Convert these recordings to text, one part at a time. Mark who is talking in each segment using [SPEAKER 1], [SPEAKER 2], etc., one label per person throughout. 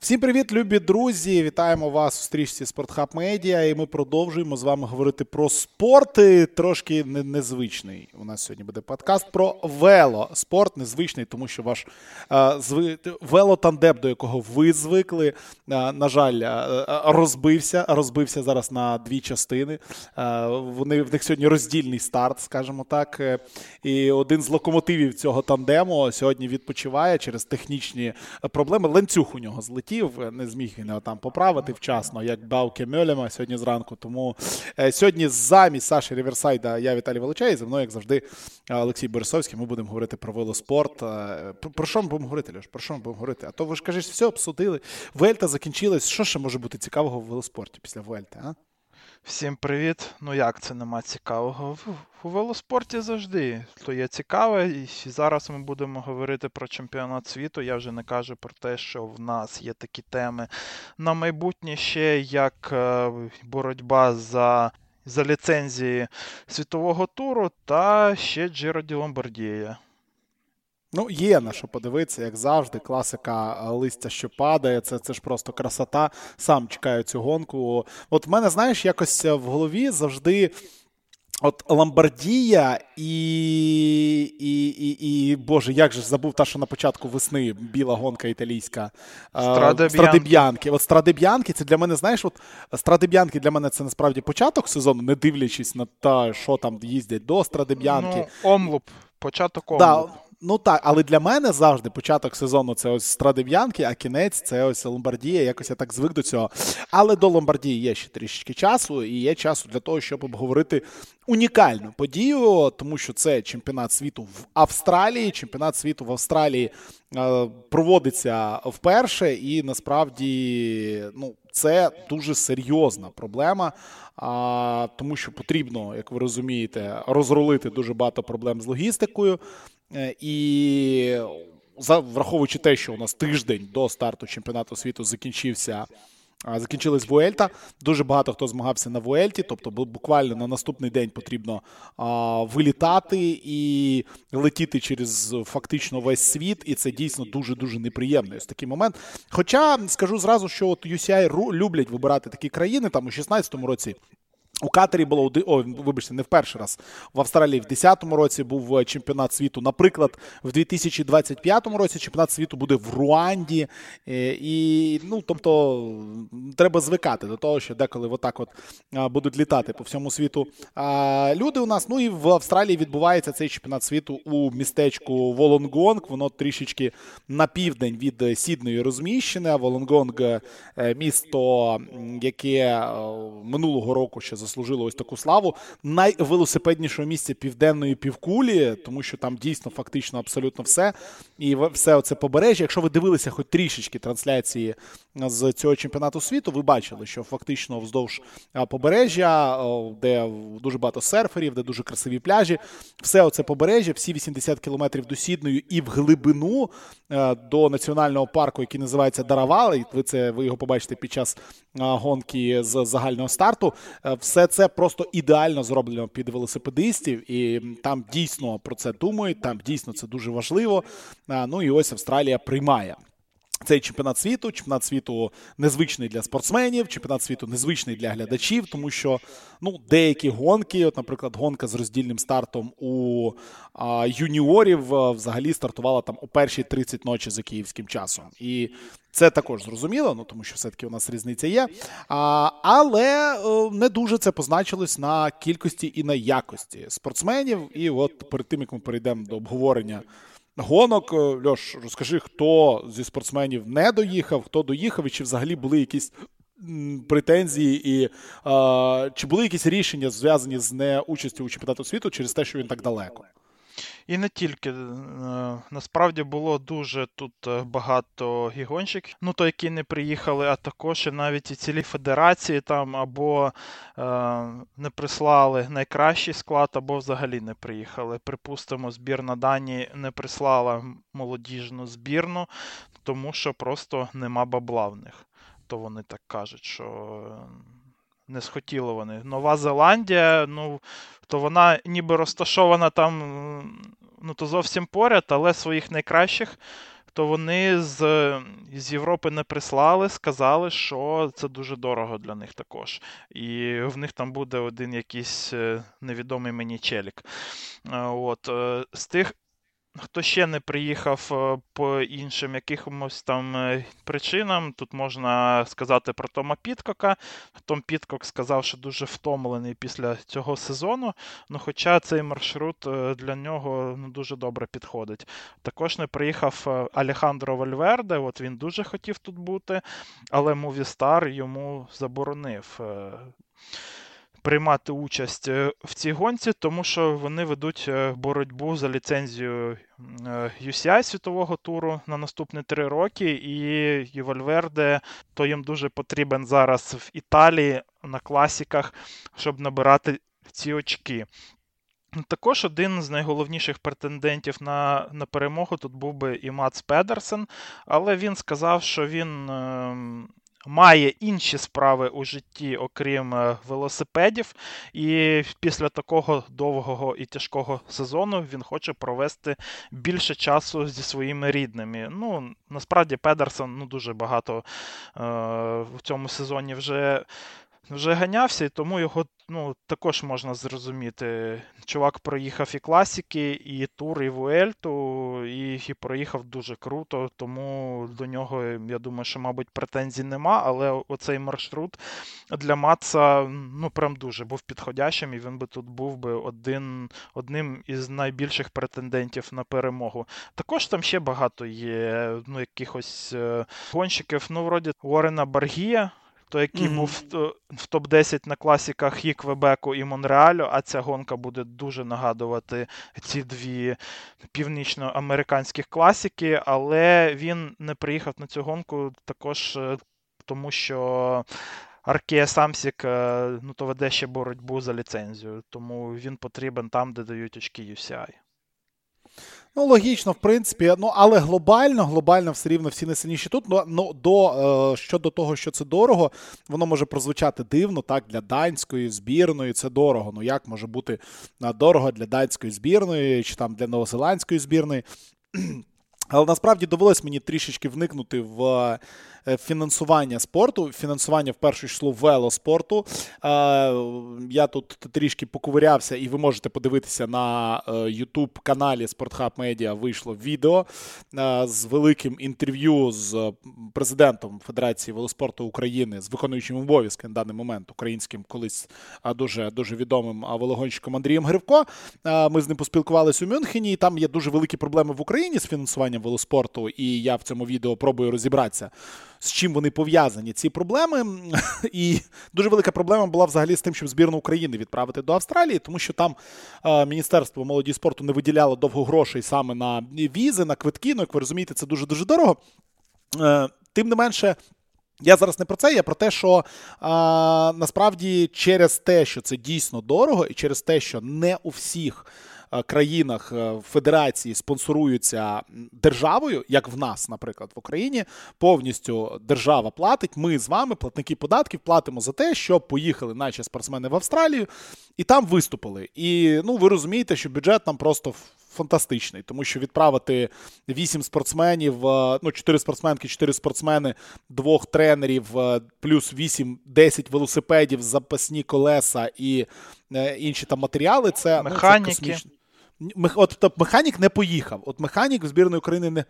[SPEAKER 1] Всім привіт, любі друзі! Вітаємо вас у стрічці Спортхаб Медіа. І ми продовжуємо з вами говорити про спорт. Трошки незвичний. У нас сьогодні буде подкаст про вело. Спорт незвичний, тому що ваш а, зви... велотандем, до якого ви звикли, а, на жаль, а, розбився. Розбився зараз на дві частини. Вони в них сьогодні роздільний старт, скажімо так. І один з локомотивів цього тандему сьогодні відпочиває через технічні проблеми. Ланцюг у нього злетів хотів, не зміг він його там поправити вчасно, як Бауке Мьолема сьогодні зранку. Тому е, сьогодні замість Саші Ріверсайда я Віталій Волочай, і за мною, як завжди, Олексій Борисовський. Ми будемо говорити про велоспорт. Е, про що ми будемо говорити, Льош? Про що ми будемо говорити? А то ви ж кажеш, все обсудили. Вельта закінчилась. Що ще може бути цікавого в велоспорті після Вельти? а?
[SPEAKER 2] Всім привіт. Ну як це нема цікавого? У велоспорті завжди то є цікаве. І зараз ми будемо говорити про чемпіонат світу. Я вже не кажу про те, що в нас є такі теми на майбутнє ще як е, боротьба за за ліцензії світового туру та ще Джиро Ді Ломбардія.
[SPEAKER 1] Ну, є на що подивитися, як завжди. Класика е, листя, що падає. Це це ж просто красота. Сам чекаю цю гонку. От в мене, знаєш, якось в голові завжди. От Ламбардія і, і, і, і, Боже, як же забув та, що на початку весни біла гонка італійська Страдеб'янки. От Страдеб'янки, це для мене, знаєш, от Страдеб'янки для мене це насправді початок сезону, не дивлячись на те, що там їздять до Страдеб'янки.
[SPEAKER 2] Ну, Омлуп, початок омлуп. Да,
[SPEAKER 1] Ну так, але для мене завжди початок сезону це ось Страдив'янки, а кінець це ось Ломбардія. Якось я так звик до цього. Але до Ломбардії є ще трішечки часу, і є часу для того, щоб обговорити унікальну подію, тому що це чемпіонат світу в Австралії. Чемпіонат світу в Австралії е, проводиться вперше, і насправді ну, це дуже серйозна проблема. А, Тому що потрібно, як ви розумієте, розрулити дуже багато проблем з логістикою. Е, і враховуючи те, що у нас тиждень до старту чемпіонату світу закінчився. Закінчилась Вуельта. Дуже багато хто змагався на Вуельті, тобто буквально на наступний день потрібно а, вилітати і летіти через фактично весь світ, і це дійсно дуже дуже неприємний ось такий момент. Хоча скажу зразу, що от UCI люблять вибирати такі країни. Там у 16-му році у Катері було о, вибачте, не в перший раз в Австралії в 10-му році був е, чемпіонат світу. Наприклад, в 2025 році чемпіонат світу буде в Руанді. Е, і ну, тобто, треба звикати до того, що деколи отак от будуть літати по всьому світу. А люди у нас, ну і в Австралії відбувається цей чемпіонат світу у містечку Волонгонг. Воно трішечки на південь від Сідної розміщене. Волонгонг е, місто, яке минулого року ще заслужило ось таку славу найвелосипеднішого місця південної півкулі, тому що там дійсно фактично абсолютно все. І все це побережжя. Якщо ви дивилися хоч трішечки трансляції з цього чемпіонату світу, ви бачили, що фактично вздовж побережжя, де дуже багато серферів, де дуже красиві пляжі, все оце побережжя, всі 80 кілометрів до Сідною і в глибину до національного парку, який називається Даравал, і ви це ви його побачите під час гонки з загального старту. Все все це просто ідеально зроблено під велосипедистів, і там дійсно про це думають. Там дійсно це дуже важливо. Ну і ось Австралія приймає. Цей чемпіонат світу, чемпіонат світу незвичний для спортсменів, чемпіонат світу незвичний для глядачів, тому що ну деякі гонки, от, наприклад, гонка з роздільним стартом у а, юніорів а, взагалі стартувала там у перші 30 ночі за київським часом. І це також зрозуміло, ну тому що все-таки у нас різниця є. А, Але е, не дуже це позначилось на кількості і на якості спортсменів. І от перед тим як ми перейдемо до обговорення гонок, е, Льош, розкажи, хто зі спортсменів не доїхав, хто доїхав, і чи взагалі були якісь. Претензії і а, чи були якісь рішення зв'язані з неучастю у чемпіонату світу через те, що він так далеко?
[SPEAKER 2] І не тільки. Е, насправді було дуже тут е, багато гігонщиків, ну то які не приїхали, а також і навіть і цілі федерації там або е, не прислали найкращий склад, або взагалі не приїхали. Припустимо, збірна Данії не прислала молодіжну збірну, тому що просто нема бабла в них. То вони так кажуть, що не схотіли вони. Нова Зеландія, ну, то вона ніби розташована там, ну, то зовсім поряд, але своїх найкращих то вони з з Європи не прислали, сказали, що це дуже дорого для них також. І в них там буде один якийсь е, невідомий мені челік. От, З тих Хто ще не приїхав е, по іншим якимось там е, причинам, тут можна сказати про Тома Підкока. Том Підкок сказав, що дуже втомлений після цього сезону. Ну, Хоча цей маршрут е, для нього ну, дуже добре підходить. Також не приїхав Алехандро Вальверде, от він дуже хотів тут бути, але Мувістар йому заборонив приймати участь е, в цій гонці, тому що вони ведуть е, боротьбу за ліцензію UCI е, світового туру на наступні три роки, і Вальверде то їм дуже потрібен зараз в Італії на класіках, щоб набирати ці очки. Також один з найголовніших претендентів на на перемогу тут був би і Мац Педерсен, але він сказав, що він ем, має інші справи у житті, окрім е, велосипедів, і після такого довгого і тяжкого сезону він хоче провести більше часу зі своїми рідними. Ну, насправді, Педерсон ну, дуже багато е, в цьому сезоні вже вже ганявся, і тому його ну, також можна зрозуміти. Чувак проїхав і класики, і тур, і Вуельту, і, і проїхав дуже круто, тому до нього, я думаю, що, мабуть, претензій нема, але оцей маршрут для Матса ну, прям дуже був підходящим, і він би тут був би один, одним із найбільших претендентів на перемогу. Також там ще багато є ну, якихось е, гонщиків, ну, вроді Уоррена Баргія той, який mm-hmm. був в топ-10 на класіках і Квебеку, і Монреалю, а ця гонка буде дуже нагадувати ці дві північноамериканських класики, але він не приїхав на цю гонку також е, тому, що. Аркея Самсік е, ну, то веде ще боротьбу за ліцензію, тому він потрібен там, де дають очки UCI.
[SPEAKER 1] Ну, логічно, в принципі, ну але глобально, глобально все рівно всі найсильніші тут. Ну, ну до е, щодо того, що це дорого, воно може прозвучати дивно, так, для данської збірної це дорого. Ну як може бути дорого для данської збірної чи там для новозеландської збірної? Але насправді довелось мені трішечки вникнути в фінансування спорту, фінансування в першу число велоспорту. Е, я тут трішки поковирявся, і ви можете подивитися на е, YouTube каналі Спортхаб Медіа вийшло відео з великим інтерв'ю з президентом Федерації велоспорту України з виконуючим обов'язки на даний момент українським колись дуже дуже відомим велогонщиком Андрієм Гривко. Ми з ним поспілкувалися у Мюнхені. і Там є дуже великі проблеми в Україні з фінансуванням велоспорту, і я в цьому відео пробую розібратися з чим вони пов'язані ці проблеми. І дуже велика проблема була взагалі з тим, щоб збірну України відправити до Австралії, тому що там е, Міністерство молоді спорту не виділяло довго грошей саме на візи, на квитки. Ну, як ви розумієте, це дуже дуже дорого. Е, тим не менше. Я зараз не про це, я про те, що а, насправді через те, що це дійсно дорого, і через те, що не у всіх Е, країнах е, федерації спонсоруються державою, як в нас, наприклад, в Україні, повністю держава платить. Ми з вами, платники податків, платимо за те, щоб поїхали наші спортсмени в Австралію і там виступили. І ну ви розумієте, що бюджет там просто. Фантастичний, тому що відправити 8 спортсменів, е, ну 4 спортсменки, 4 спортсмени, двох тренерів, плюс 8-10 велосипедів, запасні колеса і інші там матеріали. Це
[SPEAKER 2] механіки.
[SPEAKER 1] Ну, це космічно. От тобто, механік не поїхав. От механік збірної України не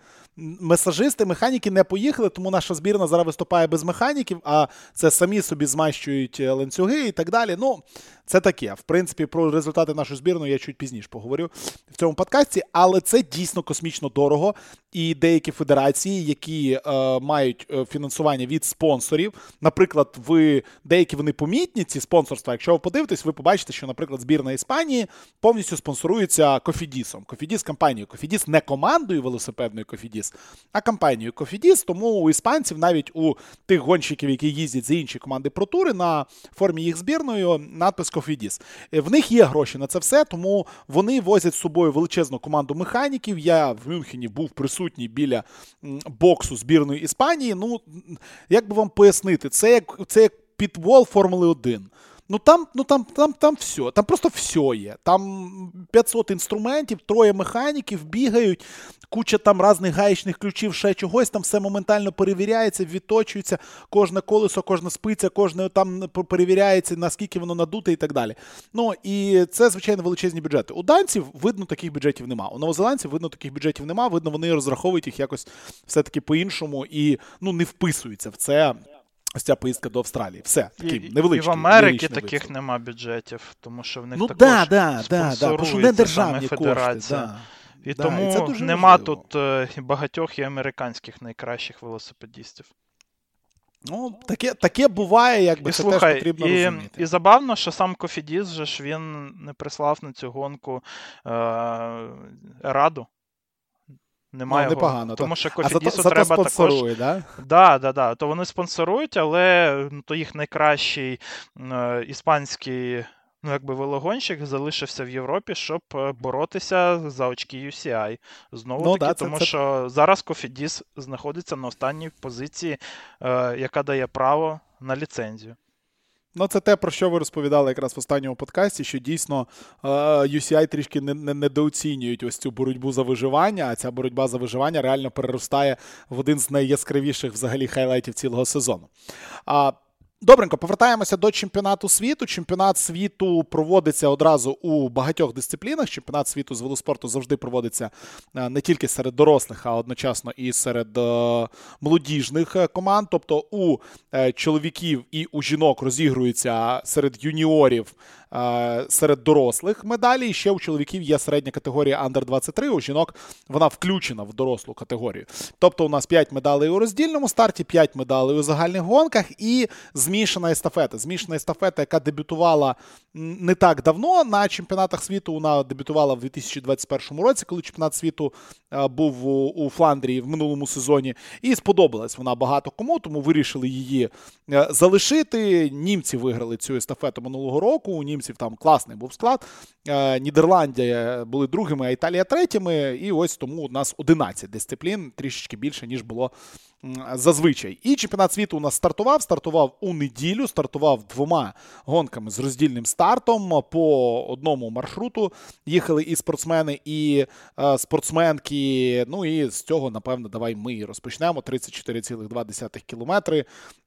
[SPEAKER 1] месажисти, механіки не поїхали, тому наша збірна зараз виступає без механіків, а це самі собі змащують е, ланцюги і так далі. Ну, це таке. В принципі, про результати нашої збірної я чуть пізніше поговорю в цьому подкасті, але це дійсно космічно дорого. І деякі федерації, які е, мають е, фінансування від спонсорів, наприклад, ви деякі вони помітні, ці спонсорства. Якщо ви подивитесь, ви побачите, що, наприклад, збірна Іспанії повністю спонсорується Кофідісом. Кофідіс компанією Кофідіс не командою велосипедною Кофідіс, а компанією Кофідіс. Тому у іспанців, навіть у тих гонщиків, які їздять за інші команди про тури, на формі їх збірною надпис Кофідіс. Е, в них є гроші на це все, тому вони возять з собою величезну команду механіків. Я в Мюнхені був присутній біля боксу збірної Іспанії. Ну, як би вам пояснити, це як це як підвол Формули 1. Ну там ну там, там, там все, там просто все є. Там 500 інструментів, троє механіків бігають, куча там різних гаєчних ключів, ще чогось, там все моментально перевіряється, відточується, кожне колесо, кожна спиця, кожне там перевіряється, наскільки воно надуте і так далі. Ну і це, звичайно, величезні бюджети. У данців видно, таких бюджетів нема. У новозеландців видно, таких бюджетів нема. Видно, вони розраховують їх якось все-таки по-іншому і ну не вписуються в це. Ось ця поїздка до Австралії. Все, такий невеличкий.
[SPEAKER 2] І в Америці таких висок. нема бюджетів, тому що в них
[SPEAKER 1] ну,
[SPEAKER 2] також
[SPEAKER 1] да, да, да, да, що не державні
[SPEAKER 2] федерація.
[SPEAKER 1] Кошти, да.
[SPEAKER 2] І
[SPEAKER 1] да,
[SPEAKER 2] тому
[SPEAKER 1] і
[SPEAKER 2] нема
[SPEAKER 1] важливо.
[SPEAKER 2] тут е, багатьох і американських найкращих велосипедістів.
[SPEAKER 1] Ну, таке таке буває, якби
[SPEAKER 2] і,
[SPEAKER 1] це
[SPEAKER 2] слухай,
[SPEAKER 1] теж потрібно
[SPEAKER 2] і,
[SPEAKER 1] розуміти.
[SPEAKER 2] І забавно, що сам Кофідіс же ж він не прислав на цю гонку е, Раду. Немає
[SPEAKER 1] ну, непогано,
[SPEAKER 2] тому що
[SPEAKER 1] а
[SPEAKER 2] Кофідісу треба також.
[SPEAKER 1] да?
[SPEAKER 2] Да, да, да. То вони спонсорують, але ну, то їх найкращий е, іспанський ну, якби велогонщик залишився в Європі, щоб е, боротися за очки UCI. Знову
[SPEAKER 1] ну,
[SPEAKER 2] таки,
[SPEAKER 1] да,
[SPEAKER 2] тому
[SPEAKER 1] це,
[SPEAKER 2] що зараз Кофідіс знаходиться на останній позиції, е, яка дає право на ліцензію.
[SPEAKER 1] Ну, це те, про що ви розповідали якраз в останньому подкасті, що дійсно UCI трішки недооцінюють ось цю боротьбу за виживання, а ця боротьба за виживання реально переростає в один з найяскравіших взагалі хайлайтів цілого сезону. А Добренько, повертаємося до чемпіонату світу. Чемпіонат світу проводиться одразу у багатьох дисциплінах. Чемпіонат світу з велоспорту завжди проводиться е, не тільки серед дорослих, а одночасно і серед е, молодіжних е, команд. Тобто у чоловіків і у жінок розігрується серед юніорів. Серед дорослих медалі і ще у чоловіків є середня категорія Under 23, у жінок вона включена в дорослу категорію. Тобто у нас 5 медалей у роздільному старті, 5 медалей у загальних гонках і змішана естафета. Змішана естафета, яка дебютувала не так давно на чемпіонатах світу. Вона дебютувала в 2021 році, коли чемпіонат світу був у Фландрії в минулому сезоні. І сподобалась вона багато кому, тому вирішили її залишити. Німці виграли цю естафету минулого року. У німців там класний був склад. Нідерландія були другими, а Італія третіми. І ось тому у нас 11 дисциплін, трішечки більше, ніж було зазвичай. І чемпіонат світу у нас стартував. Стартував у неділю, стартував двома гонками з роздільним стартом. По одному маршруту їхали і спортсмени, і е, спортсменки. Ну і з цього, напевно, давай ми розпочнемо. 34,2 кілометри.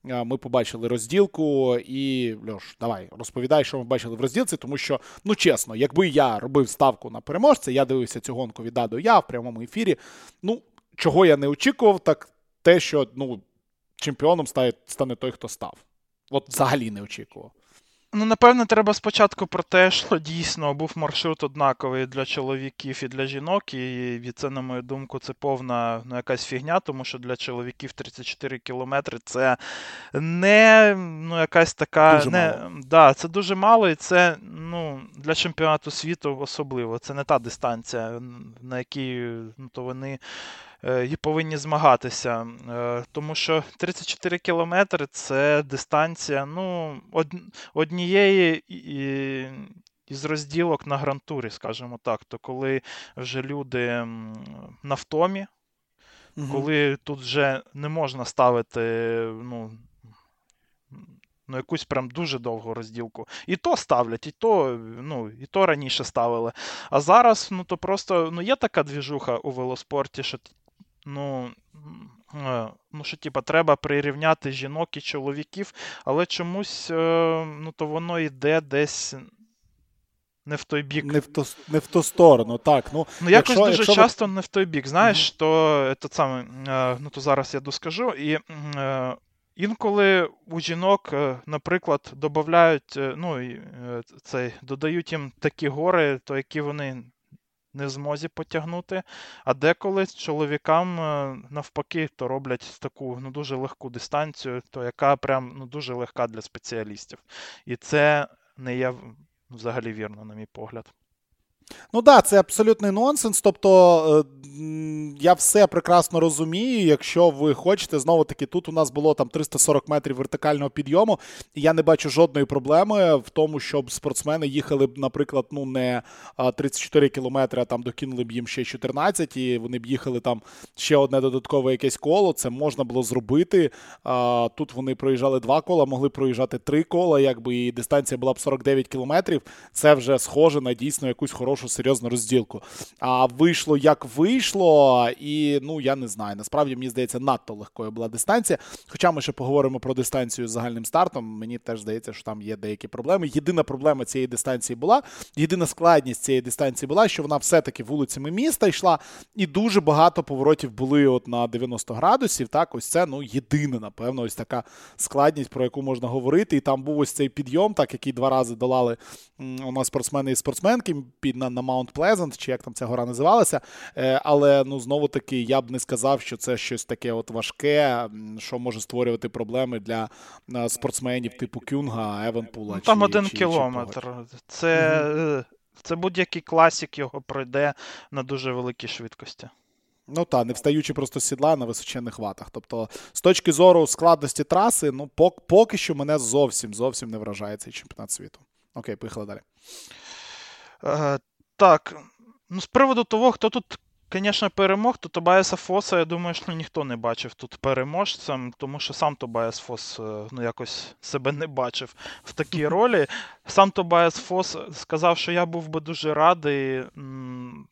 [SPEAKER 1] Е, ми побачили розділку. І Льош, давай розповідай, що ми бачили в розділці, тому що, ну чесно, якби я робив ставку на переможця, я дивився цю гонку від А до Я в прямому ефірі. Ну, чого я не очікував, так те, що ну, чемпіоном стане, стане той, хто став. От взагалі не очікував.
[SPEAKER 2] Ну, напевно, треба спочатку про те, що дійсно був маршрут однаковий для чоловіків і для жінок, і це, на мою думку, це повна ну, якась фігня, тому що для чоловіків 34 кілометри це не ну, якась така.
[SPEAKER 1] Дуже
[SPEAKER 2] не,
[SPEAKER 1] мало.
[SPEAKER 2] Да, Це дуже мало, і це ну, для чемпіонату світу особливо. Це не та дистанція, на якій ну, то вони і повинні змагатися. Е, тому що 34 кілометри це дистанція ну, однієї із розділок на грантурі, скажімо так. То коли вже люди на втомі, угу. коли тут вже не можна ставити. ну, Ну, якусь прям дуже довгу розділку. І то ставлять, і то ну, і то раніше ставили. А зараз, ну то просто ну, є така двіжуха у велоспорті, що ну. Е, ну, що, типа, треба прирівняти жінок і чоловіків, але чомусь е, ну, то воно йде десь не в той бік.
[SPEAKER 1] Не в ту, не в ту сторону, так. Ну,
[SPEAKER 2] ну якось якщо, дуже якщо часто не в той бік. Знаєш, mm-hmm. то то саме, е, ну, то зараз я доскажу. І інколи у жінок, наприклад, додають, ну, цей, додають їм такі гори, то які вони не в змозі потягнути. А деколи чоловікам е, навпаки то роблять таку ну, дуже легку дистанцію, то яка прям ну, дуже легка для спеціалістів. І це не є взагалі вірно, на мій погляд.
[SPEAKER 1] Ну так, да, це абсолютний нонсенс. Тобто е, я все прекрасно розумію. Якщо ви хочете, знову таки, тут у нас було там 340 метрів вертикального підйому, і я не бачу жодної проблеми в тому, щоб спортсмени їхали б, наприклад, ну не 34 кілометри, а там докинули б їм ще 14, і вони б їхали там ще одне додаткове якесь коло. Це можна було зробити. Тут вони проїжджали два кола, могли проїжджати три кола, якби і дистанція була б 49 кілометрів. Це вже схоже на дійсно якусь хорошу серйозну розділку. А вийшло як вийшло, і ну я не знаю. Насправді мені здається, надто легкою була дистанція. Хоча ми ще поговоримо про дистанцію з загальним стартом. Мені теж здається, що там є деякі проблеми. Єдина проблема цієї дистанції була, єдина складність цієї дистанції була, що вона все-таки вулицями міста йшла, і дуже багато поворотів були от на 90 градусів. Так, ось це ну єдина, напевно, ось така складність, про яку можна говорити. І там був ось цей підйом, так який два рази долали у нас спортсмени і спортсменки під на, на Маунт Плезант, чи як там ця гора називалася. Е, але ну знову таки я б не сказав, що це щось таке от важке, що може створювати проблеми для е, спортсменів типу Кюнга, Евенпула. Ну,
[SPEAKER 2] там чи, один чи, кілометр. Чи це угу. це будь-який класік його пройде на дуже великій швидкості.
[SPEAKER 1] Ну так, не встаючи просто з сідла на височенних ватах. Тобто, з точки зору складності траси, ну поки що мене зовсім зовсім не вражає цей чемпіонат світу. Окей, поїхали далі.
[SPEAKER 2] Так. Ну, з приводу того, хто тут, звісно, перемог, то Тобайаса Фоса, я думаю, що ніхто не бачив тут переможцем, тому що сам Тобайас Фос е, ну, якось себе не бачив в такій ролі. Сам Тобайас Фос сказав, що я був би дуже радий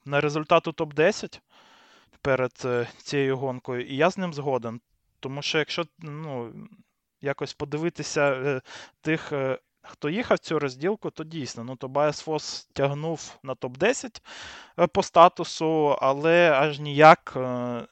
[SPEAKER 2] на результату топ-10 перед е, цією гонкою, і я з ним згоден. Тому що якщо ну, якось подивитися е, тих хто їхав цю розділку, то дійсно ну, Тобайс Фос тягнув на топ-10 е, по статусу, але аж ніяк е,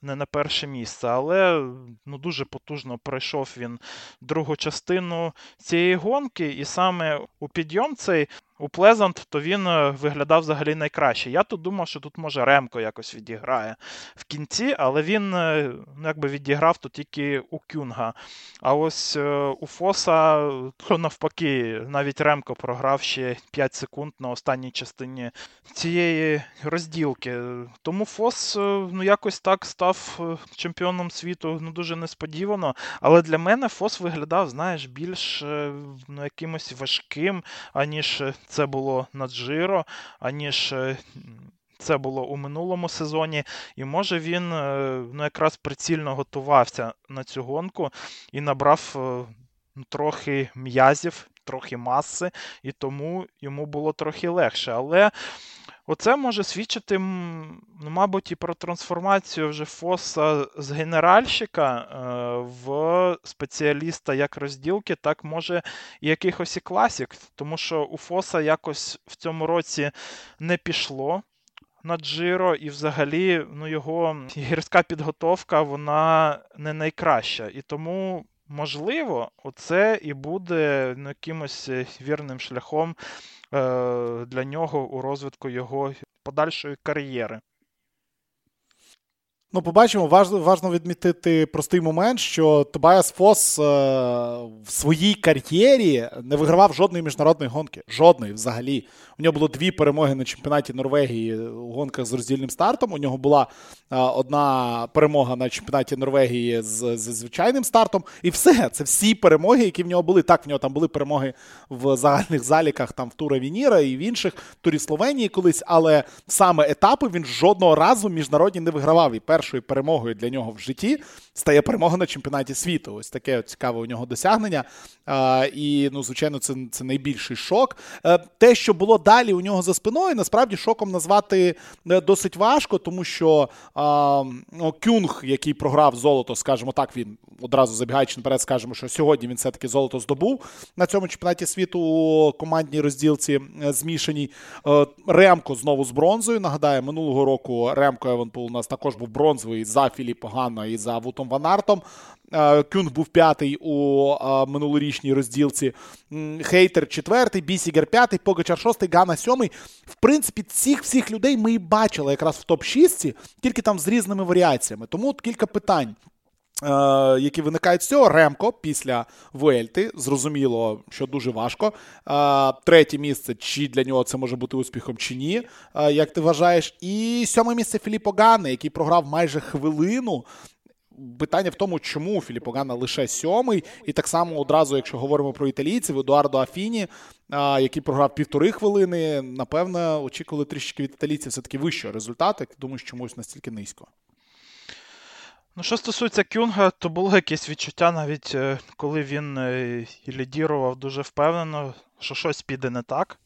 [SPEAKER 2] не на перше місце. Але ну, дуже потужно пройшов він другу частину цієї гонки, і саме у підйом цей у Плезант, то він е, виглядав взагалі найкраще. Я тут думав, що тут може Ремко якось відіграє в кінці, але він е, ну, якби відіграв тут тільки у Кюнга. А ось е, у Фоса, то навпаки, навіть Ремко програв ще 5 секунд на останній частині цієї розділки. Тому Фос ну, якось так став чемпіоном світу ну, дуже несподівано. Але для мене Фос виглядав, знаєш, більш ну, якимось важким, аніж це було на Джиро, аніж е, це було у минулому сезоні. І може він е, ну, якраз прицільно готувався на цю гонку і набрав е, трохи м'язів, трохи маси, і тому йому було трохи легше. Але Оце може свідчити, ну, мабуть, і про трансформацію вже Фоса з генеральщика е, в спеціаліста як розділки, так може і якихось і класік. Тому що у Фоса якось в цьому році не пішло. На Джиро, і взагалі ну, його гірська підготовка вона не найкраща. І тому, можливо, оце і буде ну, якимось вірним шляхом Е, для нього у розвитку його подальшої кар'єри.
[SPEAKER 1] Ну, побачимо, важливо важно відмітити простий момент, що Тобайас Фос е, в своїй кар'єрі не вигравав жодної міжнародної гонки. Жодної взагалі. У нього було дві перемоги на чемпіонаті Норвегії у гонках з роздільним стартом. У нього була е, одна перемога на чемпіонаті Норвегії з, з звичайним стартом. І все. Це всі перемоги, які в нього були. Так, в нього там були перемоги в загальних заліках, там в Тура Вініра і в інших турі Словенії колись, але саме етапи він жодного разу міжнародні не вигравав. І першою перемогою для нього в житті стає перемога на чемпіонаті світу. Ось таке цікаве у нього досягнення. І, ну, звичайно, це це найбільший шок. Е, те, що було далі у нього за спиною, насправді шоком назвати е, досить важко, тому що ну, Кюнг, який програв золото, скажімо так, він одразу забігаючи наперед, скажемо, що сьогодні він все-таки золото здобув на цьому чемпіонаті світу у командній розділці е, змішаній. Ремко знову з бронзою. Нагадаю, минулого року Ремко Евенпул у нас також був бронзовий за Філіппо Ганною і за Вутом Ванартом. Артом. Кюнг був п'ятий у е, минулорічній розділці. Хейтер четвертий, Бісеггер п'ятий, Погачар шостий, Гана сьомий. В принципі, цих всіх людей ми і бачили якраз в топ-6, тільки там з різними варіаціями. Тому от кілька питань. Е, які виникають з цього. Ремко після Вельти. Зрозуміло, що дуже важко. Е, третє місце, чи для нього це може бути успіхом, чи ні, е, як ти вважаєш. І сьоме місце Філіппо Ганни, який програв майже хвилину. Питання в тому, чому Філіппо Ганна лише сьомий. І так само одразу, якщо говоримо про італійців, Едуардо Афіні, який програв півтори хвилини, напевно, очікували трішки від італійців все-таки вищого результату. Як ти чомусь настільки низько.
[SPEAKER 2] Ну, що стосується Кюнга, то було якесь відчуття, навіть е, коли він е, лідірував дуже впевнено, що щось піде не так.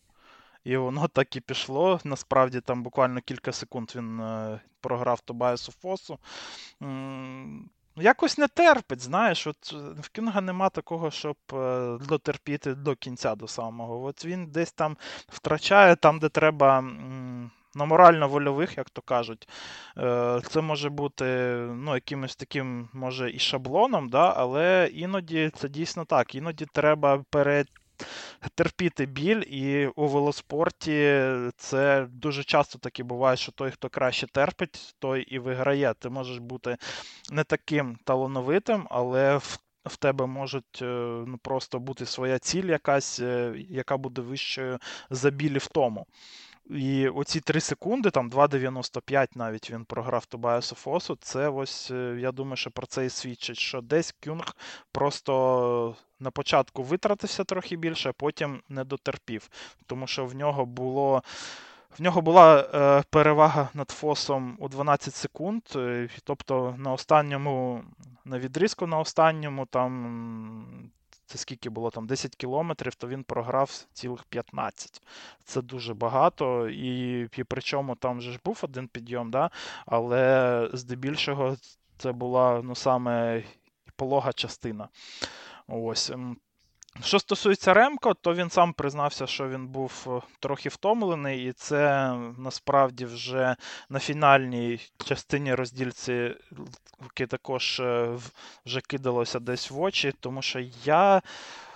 [SPEAKER 2] І воно так і пішло. Насправді, там буквально кілька секунд він е, програв Тобайсу Фосу. Якось не терпить, знаєш, от в Кюнга нема такого, щоб дотерпіти до кінця до самого. От він десь там втрачає там, де треба на морально-вольових, як то кажуть. Е, це може бути ну, якимось таким, може, і шаблоном, да, але іноді це дійсно так. Іноді треба перед. Терпіти біль, і у велоспорті це дуже часто таки буває, що той, хто краще терпить, той і виграє. Ти можеш бути не таким талановитим, але в в тебе можуть е, ну, просто бути своя ціль, якась, е, яка буде вищою за білі в тому. І оці 3 секунди, там 2,95 навіть він програв Тобайасу Фосу. Це ось, е, я думаю, що про це і свідчить, що десь Кюнг просто на початку витратився трохи більше, а потім не дотерпів. Тому що в нього було. В нього була е, перевага над Фосом у 12 секунд. Е, тобто на останньому, на відрізку на останньому там це скільки було там 10 кілометрів, то він програв цілих 15. Це дуже багато. І і причому там вже ж був один підйом, да? але здебільшого це була ну, саме полога частина. Ось. Що стосується Ремко, то він сам признався, що він був е, трохи втомлений, і це насправді вже на фінальній частині роздільці також е, вже кидалося десь в очі, тому що я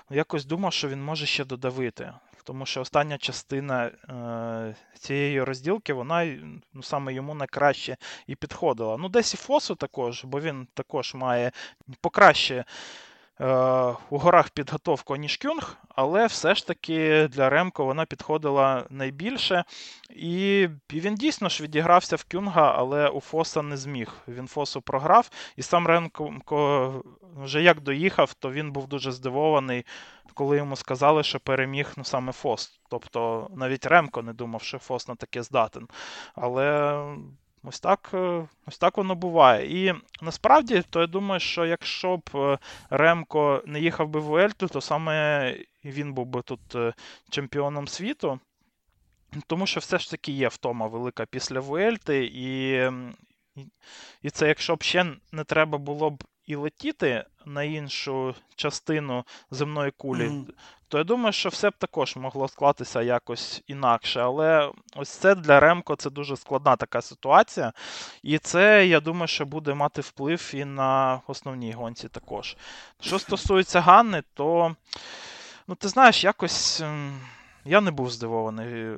[SPEAKER 2] якось думав, що він може ще додавити. Тому що остання частина е, цієї розділки, вона ну, саме йому найкраще і підходила. Ну, десь і Фосу також, бо він також має покраще Е, у горах підготовку, ніж Кюнг, але все ж таки для Ремко вона підходила найбільше. І він дійсно ж відігрався в Кюнга, але у Фоса не зміг. Він Фосу програв, і сам Ремко вже як доїхав, то він був дуже здивований, коли йому сказали, що переміг ну, саме Фос. Тобто навіть Ремко не думав, що Фос на таке здатен. Але. Ось так е, ось так воно буває. І насправді, то я думаю, що якщо б е, Ремко не їхав би в Уельту, то саме він був би тут е, чемпіоном світу. Тому що все ж таки є втома велика після Вуельти, і і це якщо б ще не треба було б і летіти на іншу частину земної кулі, mm-hmm то я думаю, що все б також могло склатися якось інакше. Але ось це для Ремко це дуже складна така ситуація. І це, я думаю, що буде мати вплив і на основній гонці також. Що стосується Ганни, то ну, ти знаєш, якось я не був здивований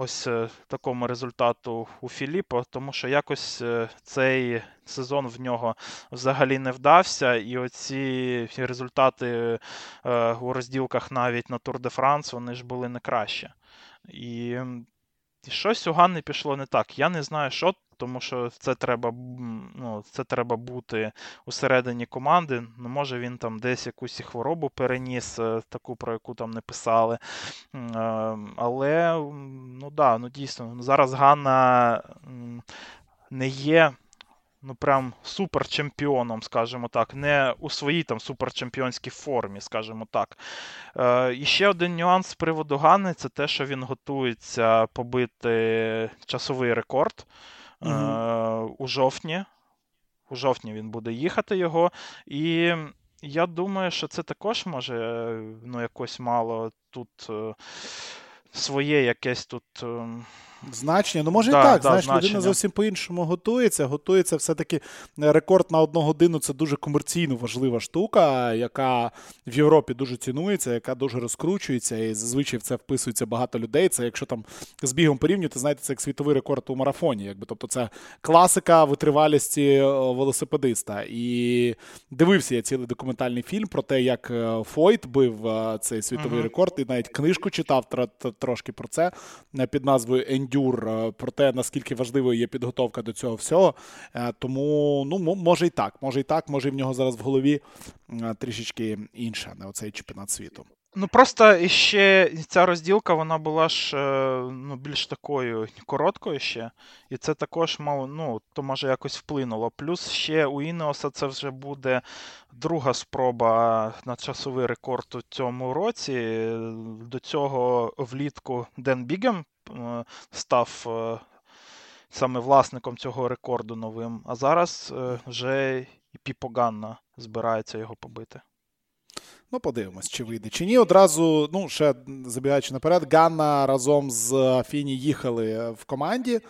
[SPEAKER 2] ось е, такому результату у Філіппо, тому що якось е, цей сезон в нього взагалі не вдався, і оці результати е, у розділках навіть на Тур де Франс вони ж були не краще. І щось у Ганни пішло не так. Я не знаю, що тому що це треба ну, це треба бути усередині команди. Ну, Може він там десь якусь хворобу переніс, е, таку, про яку там не писали. Е, але ну да, ну дійсно, зараз Ганна не є. Ну, прям суперчемпіоном, скажімо так, не у своїй там суперчемпіонській формі, скажімо так. Е, І ще один нюанс з приводу Ганни це те, що він готується побити часовий рекорд угу. у жовтні. У жовтні він буде їхати його. І я думаю, що це також може ну, якось мало тут е, своє якесь тут. Ем,
[SPEAKER 1] Значення, ну може да, і так, да, знаєш, значення. людина зовсім по-іншому готується. Готується все-таки е, рекорд на одну годину це дуже комерційно важлива штука, яка в Європі дуже цінується, яка дуже розкручується, і зазвичай в це вписується багато людей. Це якщо там з бігом порівнювати, знаєте, це як світовий рекорд у марафоні. Якби Тобто це класика витривалісті е, велосипедиста. І дивився я цілий документальний фільм про те, як е, Фойт бив цей світовий uh-huh. рекорд, і навіть книжку читав трошки про це під назвою Ендюр, про те, наскільки важливою є підготовка до цього всього. Е, тому ну, може і так, може і так, може і в нього зараз в голові е, трішечки інша, не оцей чемпіонат світу.
[SPEAKER 2] Ну просто ще ця розділка вона була ж е, ну, більш такою короткою ще. І це також мав, ну, то може якось вплинуло. Плюс ще у Інеоса це вже буде друга спроба на часовий рекорд у цьому році. До цього влітку Ден Бігем е, став е, саме власником цього рекорду новим. А зараз вже і Піпо Ганна збирається його побити.
[SPEAKER 1] Ну, подивимось, чи вийде чи ні. Одразу, ну, ще забігаючи наперед, Ганна разом з Афіні їхали в команді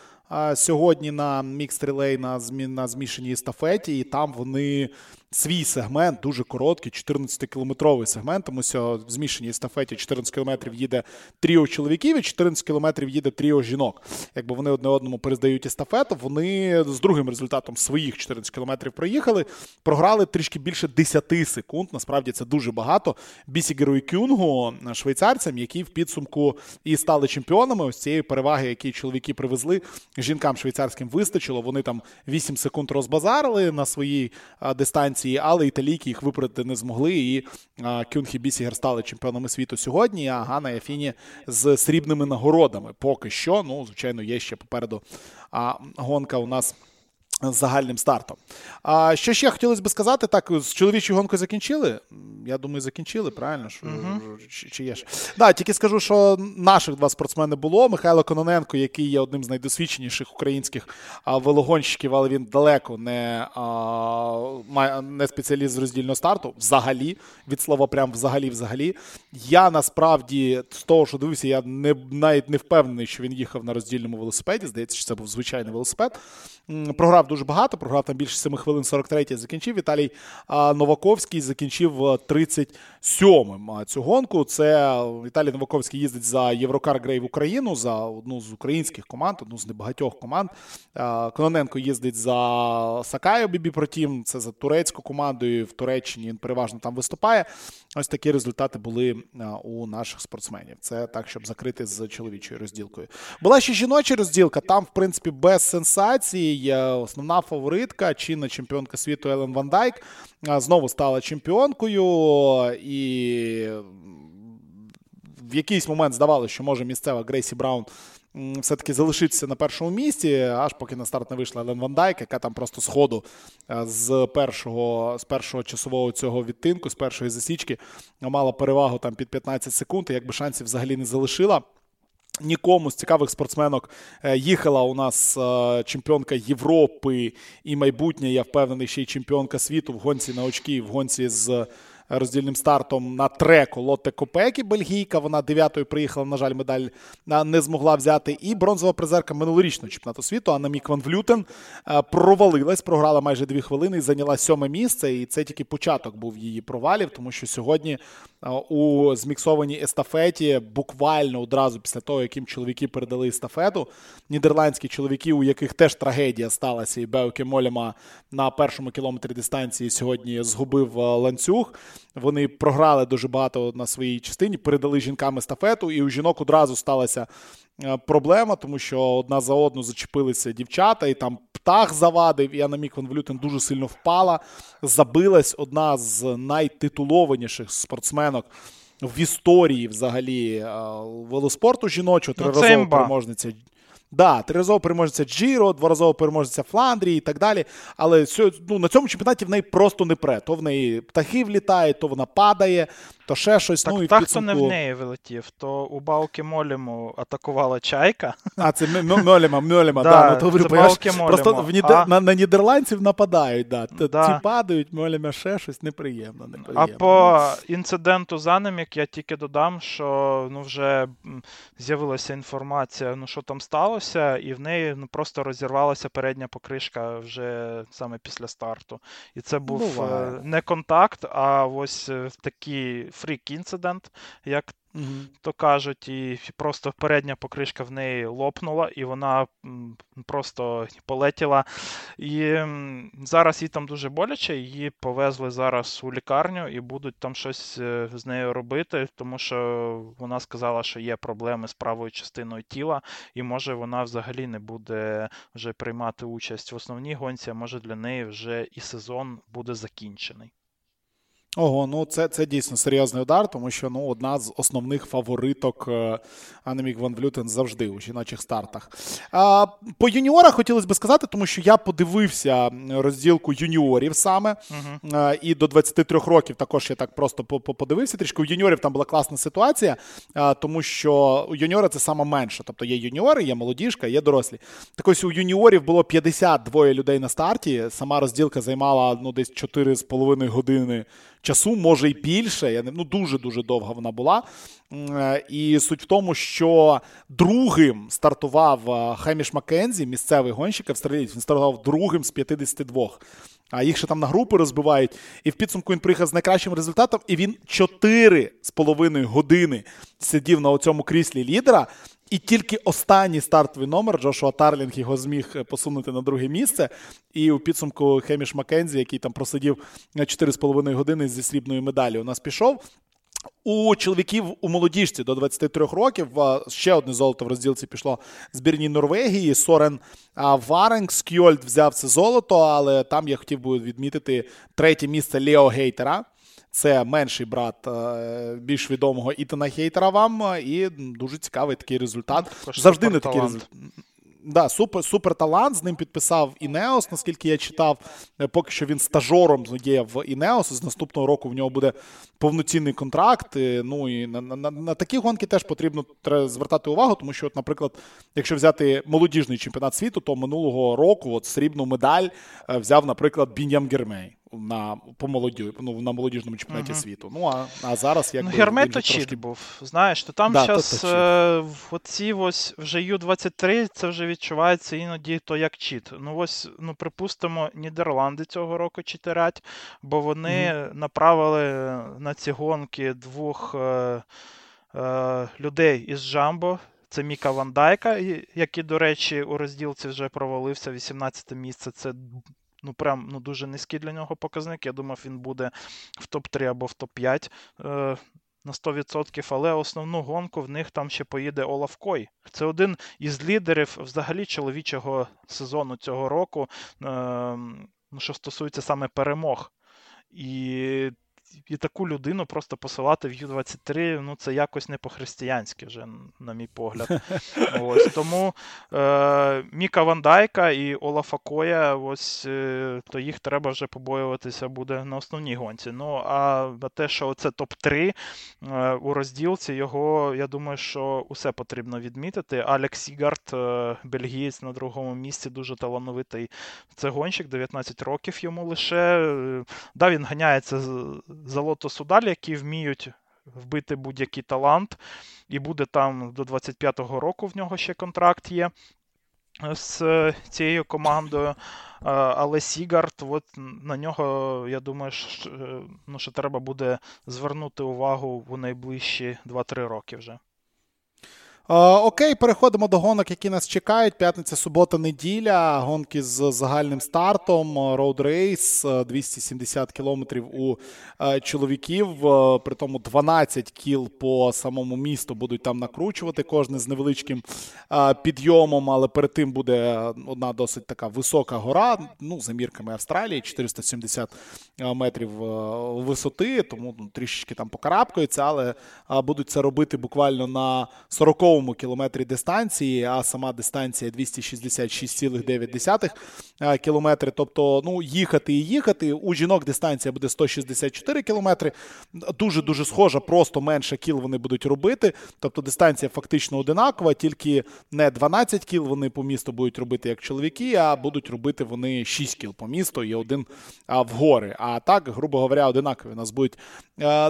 [SPEAKER 1] сьогодні на мікс релей на, змі, на змішаній естафеті, і там вони свій сегмент, дуже короткий, 14-кілометровий сегмент, тому що в змішаній естафеті 14 кілометрів їде тріо чоловіків і 14 кілометрів їде тріо жінок. Якби вони одне одному перездають естафету, вони з другим результатом своїх 14 кілометрів проїхали, програли трішки більше 10 секунд. Насправді це дуже багато. Бісігеру і Кюнгу, швейцарцям, які в підсумку і стали чемпіонами. Ось цієї переваги, які чоловіки привезли, жінкам швейцарським вистачило. Вони там 8 секунд розбазарили на своїй дистанції дистанції, але італійки їх випередити не змогли. І Кюнхі Бісігер стали чемпіонами світу сьогодні. А Гана Яфіні з срібними нагородами. Поки що, ну звичайно, є ще попереду а, гонка у нас з загальним стартом. А що ще хотілося б сказати, так, з чоловічою гонкою закінчили. Я думаю, закінчили, правильно? Що, uh-huh. Чи, чи є ж? Да, тільки скажу, що наших два спортсмени було. Михайло Кононенко, який є одним з найдосвідченіших українських а, велогонщиків, але він далеко не а, не спеціаліст з роздільного старту. Взагалі, від слова, прям взагалі-взагалі. Я насправді з того, що дивився, я не навіть не впевнений, що він їхав на роздільному велосипеді. Здається, що це був звичайний велосипед. Програв дуже багато, програв там більше 7 хвилин 43 закінчив. Віталій Новаковський закінчив 37-м цю гонку. Це Віталій Новаковський їздить за Єврокар Грей в Україну, за одну з українських команд, одну з небагатьох команд. Кононенко їздить за Сакаю Бібі Протім, це за турецьку команду. і В Туреччині він переважно там виступає. Ось такі результати були у наших спортсменів. Це так, щоб закрити з чоловічою розділкою. Була ще жіноча розділка. Там, в принципі, без сенсацій. Основна фаворитка, чинна чемпіонка світу Елен Ван Дайк, знову стала чемпіонкою, і в якийсь момент здавалося, що може місцева Грейс Браун. Все-таки залишитися на першому місці, аж поки на старт не вийшла Елен Ван Дайк, яка там просто сходу з першого з першого часового цього відтинку, з першої засічки, мала перевагу там під 15 секунд, і якби шансів взагалі не залишила. Нікому з цікавих спортсменок е, їхала у нас е, чемпіонка Європи і майбутнє, я впевнений, ще й чемпіонка світу в гонці на очки, в гонці з роздільним стартом на треку Лотте Копекі, бельгійка. Вона дев'ятою приїхала, на жаль, медаль не змогла взяти. І бронзова призерка минулорічного чемпіонату світу Анна Мік Ван Влютен провалилась, програла майже дві хвилини і зайняла сьоме місце. І це тільки початок був її провалів, тому що сьогодні у зміксованій естафеті буквально одразу після того, яким чоловіки передали естафету, нідерландські чоловіки, у яких теж трагедія сталася, і Беуке Моліма на першому кілометрі дистанції сьогодні згубив ланцюг. Вони програли дуже багато на своїй частині, передали жінкам естафету, і у жінок одразу сталася е, проблема, тому що одна за одну зачепилися дівчата, і там птах завадив. І Анна Ван Влютен дуже сильно впала. Забилась одна з найтитулованіших спортсменок. В історії взагалі е, велоспорту жіночого ну, триразова переможниця Да, триразова переможеця Джіро, дворазова переможеця Фландрії і так далі. Але ну, на цьому чемпіонаті в неї просто не пре. То в неї птахи влітають, то вона падає, то ще щось.
[SPEAKER 2] Так,
[SPEAKER 1] ну, і
[SPEAKER 2] так
[SPEAKER 1] підсумку...
[SPEAKER 2] то не в неї вилетів, то у Бауки Моліму атакувала чайка.
[SPEAKER 1] А, це Мьоліма, Мьоліма, да, да, ну, то,
[SPEAKER 2] це
[SPEAKER 1] Просто в Нідер...
[SPEAKER 2] а...
[SPEAKER 1] на, на нідерландців нападають, да.
[SPEAKER 2] да.
[SPEAKER 1] ці падають, Мьоліма ще щось неприємно, неприємно.
[SPEAKER 2] А по інциденту Занемік я тільки додам, що ну, вже з'явилася інформація, ну що там сталося, і в неї ну, просто розірвалася передня покришка вже саме після старту. І це був Буває. не контакт, а ось такий фрік-інцидент, як Угу. То кажуть, і просто передня покришка в неї лопнула, і вона просто полетіла. І зараз їй там дуже боляче, її повезли зараз у лікарню і будуть там щось е, з нею робити, тому що вона сказала, що є проблеми з правою частиною тіла, і може вона взагалі не буде вже приймати участь в основній гонці, а може для неї вже і сезон буде закінчений.
[SPEAKER 1] Ого, ну це це дійсно серйозний удар, тому що ну, одна з основних фавориток е, Анемік Ван Влютен завжди у жіночих стартах. А, По юніорах хотілося б сказати, тому що я подивився розділку юніорів саме. Uh-huh. А, і до 23 років також я так просто подивився. Трішки у юніорів там була класна ситуація, а, тому що у юніора це саме менше. Тобто є юніори, є молодіжка, є дорослі. Так ось у юніорів було 52 людей на старті. Сама розділка займала ну, десь 4,5 години часу, може й більше. Я не ну дуже-дуже довга вона була. Е, і суть в тому, що другим стартував е, Хеміш Маккензі, місцевий гонщик австралієць. Він стартував другим з 52. А їх ще там на групи розбивають. І в підсумку він приїхав з найкращим результатом, і він 4,5 години сидів на цьому кріслі лідера. І тільки останній стартовий номер Джошуа Тарлінг його зміг е, посунути на друге місце. І у підсумку Хеміш Маккензі, який там просидів 4,5 години зі срібною медалі, у нас пішов. У чоловіків у молодіжці до 23 років ще одне золото в розділці пішло збірній Норвегії. Сорен Варенг Шельд взяв це золото, але там я хотів би відмітити третє місце Лео Хейтера. Це менший брат е, більш відомого Ітана Хейтера вам, і дуже цікавий такий результат. Завжди не такий результат. Да, супер супер талант. З ним підписав Інеос, наскільки я читав. Е, поки що він стажором є в Інеос. З наступного року в нього буде повноцінний контракт. Ну і на на, на такі гонки теж потрібно звертати увагу, тому що, от, наприклад, якщо взяти молодіжний чемпіонат світу, то минулого року от срібну медаль е, взяв, наприклад, Бін'ям Гірмай на по молоді, ну, на молодіжному чемпіонаті uh-huh. світу. Ну а а зараз як
[SPEAKER 2] ну, Гірмай то трошки... був. Знаєш, то там зараз да, оці ось вже Ю-23 це вже відчувається іноді то як чіт. Ну ось, ну припустимо, Нідерланди цього року читерять, бо вони uh-huh. направили на ці гонки двох е, е, людей із Джамбо. Це Міка Вандайка, який, до речі, у розділці вже провалився 18 місце. Це ну прям ну, дуже низький для нього показник. Я думав, він буде в топ-3 або в топ-5. Е, на 100%, але основну гонку в них там ще поїде Олаф Кой. Це один із лідерів взагалі чоловічого сезону цього року, е, що стосується саме перемог. І і таку людину просто посилати в Ю-23, ну це якось не по-християнськи вже, на мій погляд. Ось Тому е, Міка Ван Дайка і Олафа Коя, ось е, то їх треба вже побоюватися буде на основній гонці. Ну, а те, що це топ-3 е, у розділці, його, я думаю, що усе потрібно відмітити. Алек Сегарт, е, бельгієць на другому місці, дуже талановитий. Це гонщик, 19 років йому лише. Е, да, він ганяється Золото Судаль, які вміють вбити будь-який талант, і буде там до 25-го року в нього ще контракт є. З цією командою, але Сігард, от на нього, я думаю, що, ну, що треба буде звернути увагу у найближчі 2-3 роки вже.
[SPEAKER 1] Окей, переходимо до гонок, які нас чекають. П'ятниця, субота, неділя. Гонки з загальним стартом. Road Race 270 кілометрів у е, чоловіків. Е, при тому 12 кіл по самому місту будуть там накручувати. Кожне з невеличким е, підйомом, але перед тим буде одна досить така висока гора. Ну, за мірками Австралії, 470 метрів висоти, тому ну, трішечки там покарабкаються, але будуть це робити буквально на 40 стовідсотковому кілометрі дистанції, а сама дистанція 266,9 е, кілометри. Тобто, ну, їхати і їхати. У жінок дистанція буде 164 кілометри. Дуже дуже схожа, просто менше кіл вони будуть робити. Тобто дистанція фактично одинакова, тільки не 12 кіл вони по місту будуть робити як чоловіки, а будуть робити вони 6 кіл по місту і один в гори. А так, грубо говоря, одинакові у нас будуть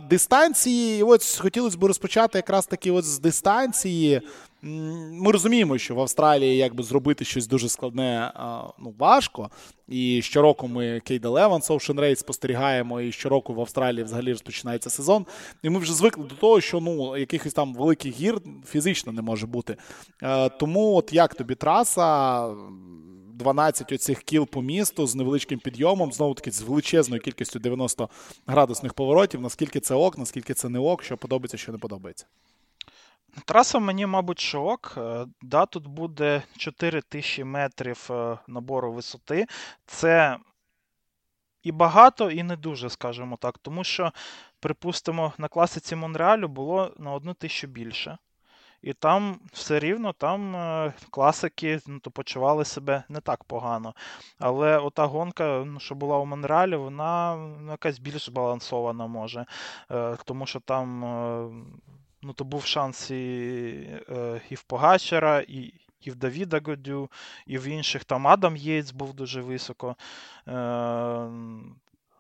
[SPEAKER 1] дистанції. І ось хотілося б розпочати якраз таки от з дистанції. Ми розуміємо, що в Австралії якби зробити щось дуже складне ну, важко. І щороку ми Кейда Леванс Ocean Race спостерігаємо, і щороку в Австралії взагалі розпочинається сезон. І ми вже звикли до того, що ну, якихось там великих гір фізично не може бути. Тому, от як тобі траса? 12 оцих кіл по місту з невеличким підйомом, знову таки з величезною кількістю 90 градусних поворотів. Наскільки це ок, наскільки це не ок, що подобається, що не подобається.
[SPEAKER 2] Траса мені, мабуть, шок. Е, да, Тут буде 4000 метрів е, набору висоти. Це і багато, і не дуже, скажімо так. Тому що, припустимо, на класиці Монреалю було на одну тисячу більше. І там все рівно там е, класики ну, то почували себе не так погано. Але ота гонка, ну, що була у Монреалі, вона ну, якась більш збалансована може. Тому що там ну, то був шанс і е, і в Погачера, і і в Давіда Годю, і в інших. Там Адам Єйц був дуже високо. Е,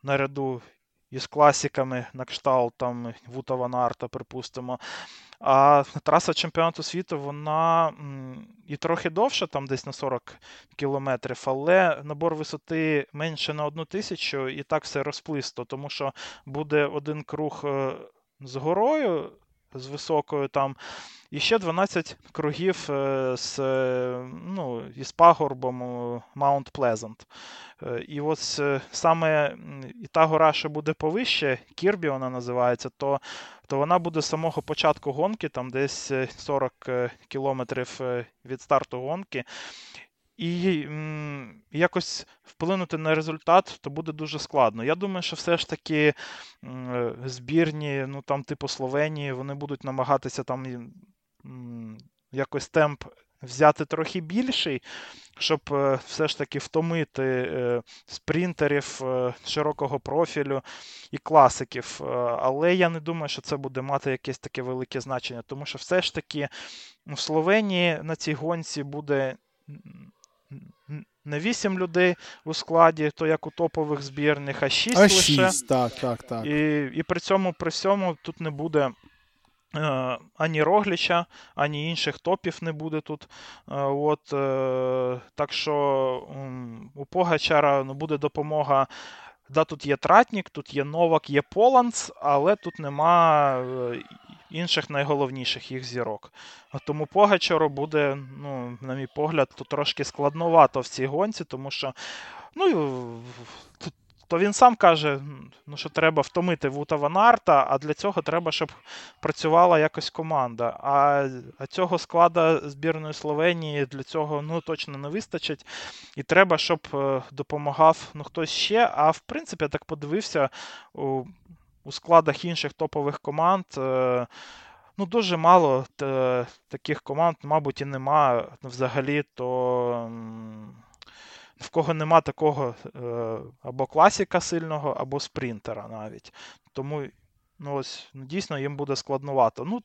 [SPEAKER 2] наряду із класиками на кшталт там Вута Ван Арта, припустимо. А траса чемпіонату світу, вона і трохи довша, там десь на 40 кілометрів, але набор висоти менше на одну тисячу, і так все розплисто, тому що буде один круг е, з горою з високою там. І ще 12 кругів е, з ну, із пагорбом Маунт Плезант. І ось саме і та гора, що буде повище, Кірбі вона називається, то то вона буде з самого початку гонки, там десь 40 е, кілометрів е, від старту гонки і м, якось вплинути на результат, то буде дуже складно. Я думаю, що все ж таки м, збірні, ну там, типу Словенії, вони будуть намагатися там м, якось темп. Взяти трохи більший, щоб е, все ж таки втомити е, спринтерів е, широкого профілю і класиків. Але я не думаю, що це буде мати якесь таке велике значення, тому що все ж таки в Словенії на цій гонці буде не 8 людей у складі, то як у топових збірних, а 6 а лише. 6,
[SPEAKER 1] так, так, так.
[SPEAKER 2] І і при цьому при цьому тут не буде е, ані Рогліча, ані інших топів не буде тут. Е, от, е, Так що у Погачара ну, буде допомога. Да, Тут є Тратнік, тут є Новак, є Поланс, але тут нема інших найголовніших їх зірок. Тому Погачару буде, ну, на мій погляд, тут трошки складновато в цій гонці, тому що ну, то він сам каже, ну, що треба втомити Вута Ванарта, а для цього треба, щоб працювала якось команда. А а цього склада збірної Словенії для цього ну, точно не вистачить. І треба, щоб е, допомагав ну, хтось ще. А в принципі, я так подивився. У складах інших топових команд. Е, ну, дуже мало таких команд, мабуть, і нема взагалі, то в кого нема такого е, або класіка сильного, або спринтера навіть. Тому ну, ось, ну, дійсно їм буде складнувато. Ну,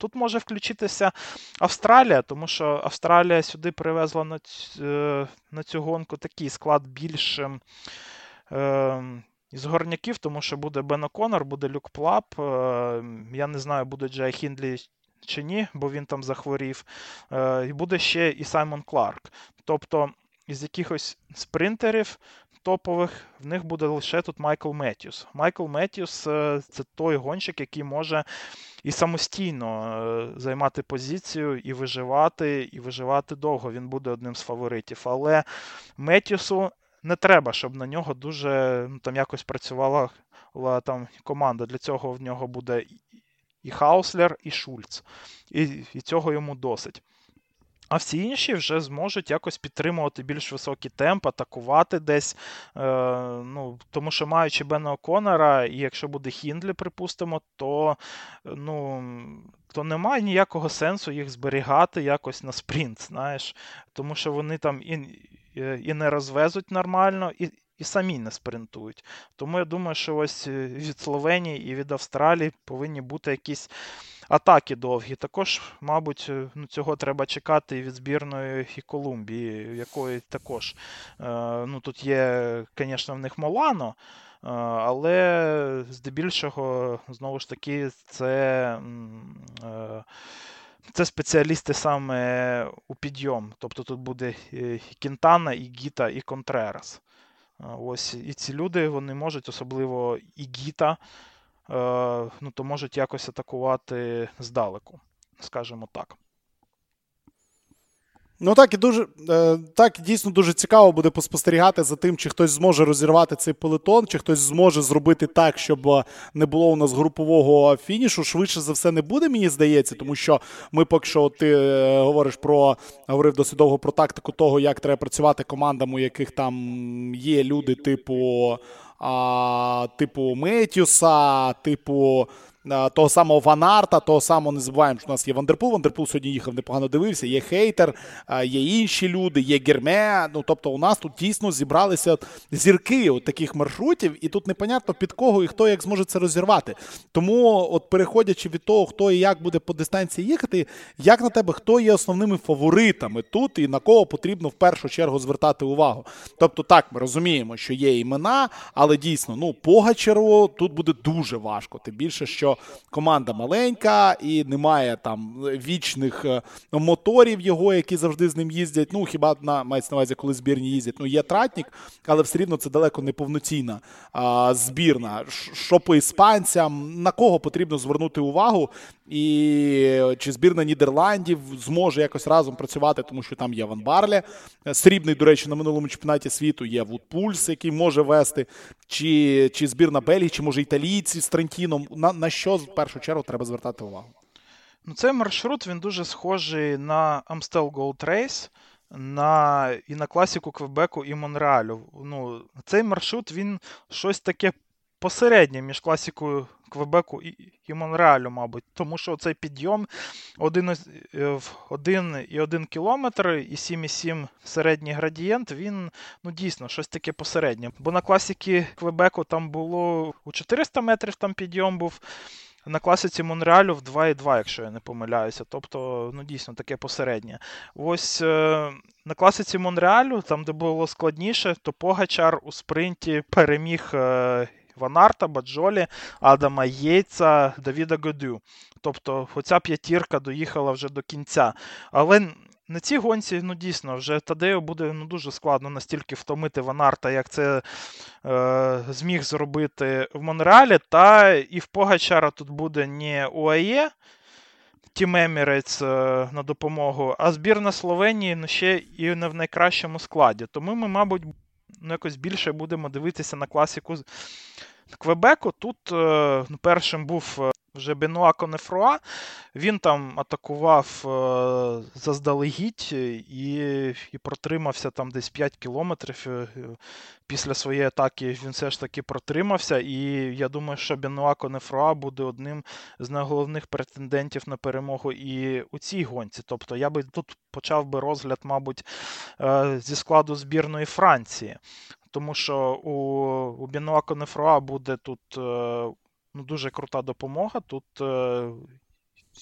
[SPEAKER 2] Тут може включитися Австралія, тому що Австралія сюди привезла на цю, е, на цю гонку такий склад більш ем, із горняків, тому що буде Бен О'Конор, буде Люк Плап. Е, я не знаю, буде Джай Хіндлі чи ні, бо він там захворів. Е, і буде ще і Саймон Кларк. Тобто, із якихось спринтерів топових в них буде лише тут Майкл Меттюс. Майкл Меттюс е, це той гонщик, який може і самостійно займати позицію, і виживати, і виживати довго. Він буде одним з фаворитів. Але Меттюсу не треба, щоб на нього дуже ну, там якось працювала там команда. Для цього в нього буде і Хауслер, і Шульц. І і цього йому досить. А всі інші вже зможуть якось підтримувати більш високий темп, атакувати десь. Е, ну, Тому що маючи Бена О'Конора, і якщо буде Хіндлі, припустимо, то ну, то немає ніякого сенсу їх зберігати якось на спринт, знаєш. Тому що вони там і не розвезуть нормально, і. І самі не спринтують. Тому я думаю, що ось від Словенії і від Австралії повинні бути якісь атаки довгі. Також, мабуть, е, ну, цього треба чекати і від збірної і Колумбії, якої також е, ну, тут є, звісно, в них Молано. Е, але здебільшого, знову ж таки, це це спеціалісти саме у підйом. Тобто тут буде і Кінтана, і Гіта, і Контрерас. Ось І ці люди вони можуть, особливо і Гіта, Е, ну, то можуть якось атакувати здалеку, скажімо так.
[SPEAKER 1] Ну так і дуже е, так дійсно дуже цікаво буде поспостерігати за тим, чи хтось зможе розірвати цей пелетон, чи хтось зможе зробити так, щоб е, не було у нас групового фінішу. Швидше за все не буде, мені здається, тому що ми поки що ти говориш про говорив досить довго про тактику того, як треба працювати командам, у яких там є люди, типу а, типу Метюса, типу Е, того самого Ванарта, того самого не забуваємо, що у нас є Вандерпул. Вандерпул сьогодні їхав, непогано дивився, є хейтер, е, є інші люди, є герме. Ну тобто, у нас тут дійсно зібралися зірки от таких маршрутів, і тут непонятно під кого і хто як зможе це розірвати. Тому, от переходячи від того, хто і як буде по дистанції їхати, як на тебе, хто є основними фаворитами тут і на кого потрібно в першу чергу звертати увагу. Тобто, так, ми розуміємо, що є імена, але дійсно, ну, Погачеру тут буде дуже важко. Тим більше, що команда маленька і немає там вічних е, моторів його, які завжди з ним їздять. Ну, хіба на мається на увазі, коли збірні їздять. Ну, є тратник, але все рівно це далеко не повноцінна збірна. Що по іспанцям, на кого потрібно звернути увагу? І чи збірна Нідерландів зможе якось разом працювати, тому що там є Ван Барлі, срібний, до речі, на минулому чемпіонаті світу є Вудпульс, який може вести, чи чи збірна Бельгії, чи може італійці з Трентіном. На на що в першу чергу треба звертати увагу?
[SPEAKER 2] Ну, Цей маршрут він дуже схожий на Amstel Gold Race, на, і на класіку Квебеку і Монреалю. Ну, Цей маршрут він щось таке посереднє між класікою Квебеку і і Монреалю, мабуть. Тому що цей підйом 1,1 е, кілометр і 7,7 середній градієнт, він ну, дійсно щось таке посереднє. Бо на класіки Квебеку там було у 400 метрів там підйом був. На класиці Монреалю в 2,2, якщо я не помиляюся. Тобто, ну, дійсно, таке посереднє. Ось е, на класиці Монреалю, там, де було складніше, то Погачар у спринті переміг е, Ванарта, Баджолі, Адама Єйца, Давіда Годю. Тобто, оця п'ятірка доїхала вже до кінця. Але на цій гонці, ну дійсно, вже Тадею буде ну, дуже складно настільки втомити Ванарта, як це е, зміг зробити в Монреалі. Та і в Погачара тут буде не УАЄ. Тім Емірець е, на допомогу, а збірна Словенії ну, ще і не в найкращому складі. Тому ми, мабуть, ну, якось більше будемо дивитися на класіку Квебеку. Тут е, ну, першим був е, вже Бенуа Конефруа. Він там атакував е, заздалегідь і і протримався там десь 5 кілометрів. Після своєї атаки він все ж таки протримався. І я думаю, що Бенуа Конефруа буде одним з найголовних претендентів на перемогу і у цій гонці. Тобто я би тут почав би розгляд, мабуть, зі складу збірної Франції. Тому що у у Бенуа Нефроа буде тут е, ну, дуже крута допомога. Тут е,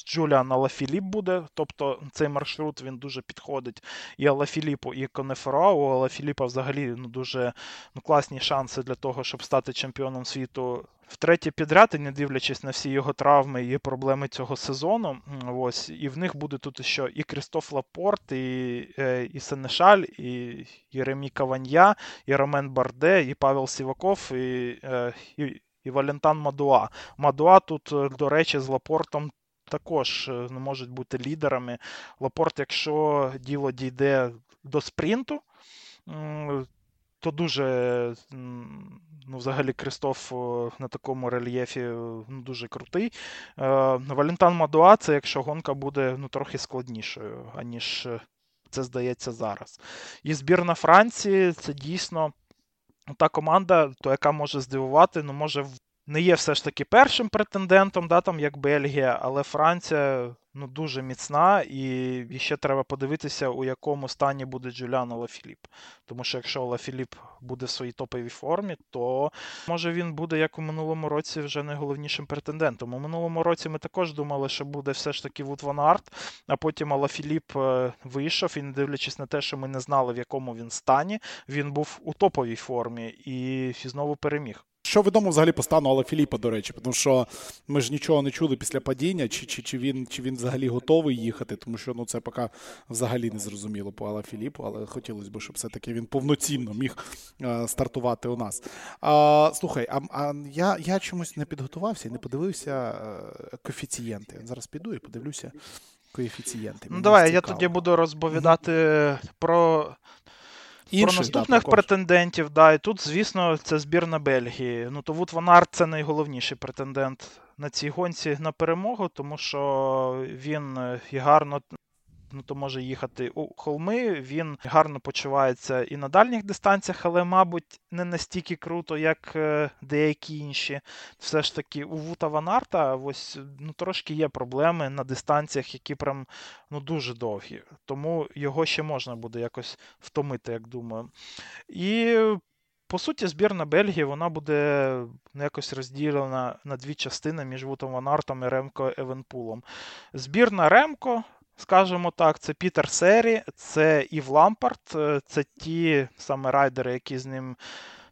[SPEAKER 2] Джуліан Алафіліп буде, тобто цей маршрут він дуже підходить і Алафіліпу, і Конефруа. У Алафіліпа взагалі ну, дуже ну, класні шанси для того, щоб стати чемпіоном світу втретє підряд, і не дивлячись на всі його травми і проблеми цього сезону. Ось, І в них буде тут ще і Крістоф Лапорт, і е, і Сенешаль, і і Ремі Каванья, і Ромен Барде, і Павел Сіваков, і, е, і, і Валентан Мадуас. Мадуас тут, е, до речі, з Лапортом. Також не можуть бути лідерами. Лапорт, якщо діло дійде до спринту, то дуже ну, взагалі Кристоф на такому рельєфі ну, дуже крутий. Е, Валентан Мадуа це якщо гонка буде ну, трохи складнішою, аніж це здається зараз. І збірна Франції це дійсно та команда, то яка може здивувати, ну може не є все ж таки першим претендентом, да, там як Бельгія, але Франція ну, дуже міцна, і ще треба подивитися, у якому стані буде Джуліан Лафіліп. Тому що якщо Алафіліп буде в своїй топовій формі, то може він буде, як у минулому році, вже найголовнішим претендентом. У минулому році ми також думали, що буде все ж таки Вуд Ван Арт, а потім Алафіліп е, вийшов, і не дивлячись на те, що ми не знали, в якому він стані, він був у топовій формі і знову переміг.
[SPEAKER 1] Що відомо взагалі по стану Алафіліпа, до речі, тому що ми ж нічого не чули після падіння, чи чи, чи, він чи він взагалі готовий їхати, тому що ну це поки взагалі не зрозуміло по Алафіліпу, але хотілося б, щоб все-таки він повноцінно міг а, стартувати у нас. А, Слухай, а а я я чомусь не підготувався і не подивився е, коефіцієнти. Зараз піду і подивлюся коефіцієнти.
[SPEAKER 2] Ну, Давай, я тоді буду розповідати mm-hmm. про Про наступних да, претендентів, да, і тут, звісно, це збірна Бельгії. Ну, то Вут Ван це найголовніший претендент на цій гонці на перемогу, тому що він е, і гарно ну то може їхати у холми. Він гарно почувається і на дальніх дистанціях, але, мабуть, не настільки круто, як е, деякі інші. Все ж таки, у Вута Ванарта ось ну, трошки є проблеми на дистанціях, які прям ну, дуже довгі. Тому його ще можна буде якось втомити, як думаю. І. По суті, збірна Бельгії вона буде ну, якось розділена на дві частини між Вутом Ванартом і Ремко Евенпулом. Збірна Ремко Скажемо так, це Пітер Сері, це Ів Лампарт, е, це ті саме райдери, які з ним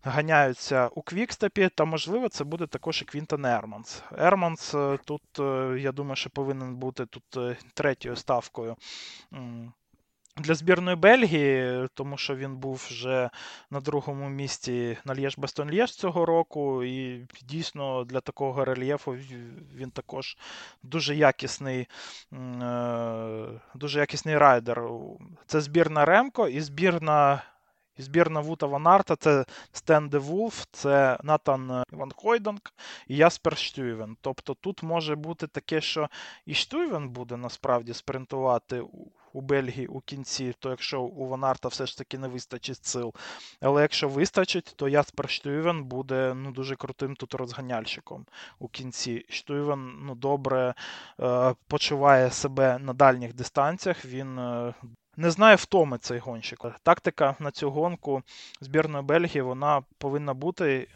[SPEAKER 2] ганяються у Квікстепі, та, можливо, це буде також і Квінтон Ерманс. Ерманс е, тут, е, я думаю, що повинен бути тут третьою ставкою для збірної Бельгії, тому що він був вже на другому місці на Льєж - Бастонь - Льєж цього року, і дійсно для такого рельєфу він також дуже якісний е, дуже якісний райдер. Це збірна Ремко і збірна. І збірна Вута Ванарта це Стен Де Вулф, це Натан Ван Хойдонг і Яспер Штюйвен. Тобто тут може бути таке, що і Штюйвен буде насправді спринтувати у Бельгії у кінці, то якщо у Ванарта все ж таки не вистачить сил. Але якщо вистачить, то Яспер Штюйвен буде ну, дуже крутим тут розганяльщиком у кінці. Штюйвен ну, добре е, почуває себе на дальніх дистанціях. Він. Е, не знає втоми цей гонщик. Тактика на цю гонку збірної Бельгії вона повинна бути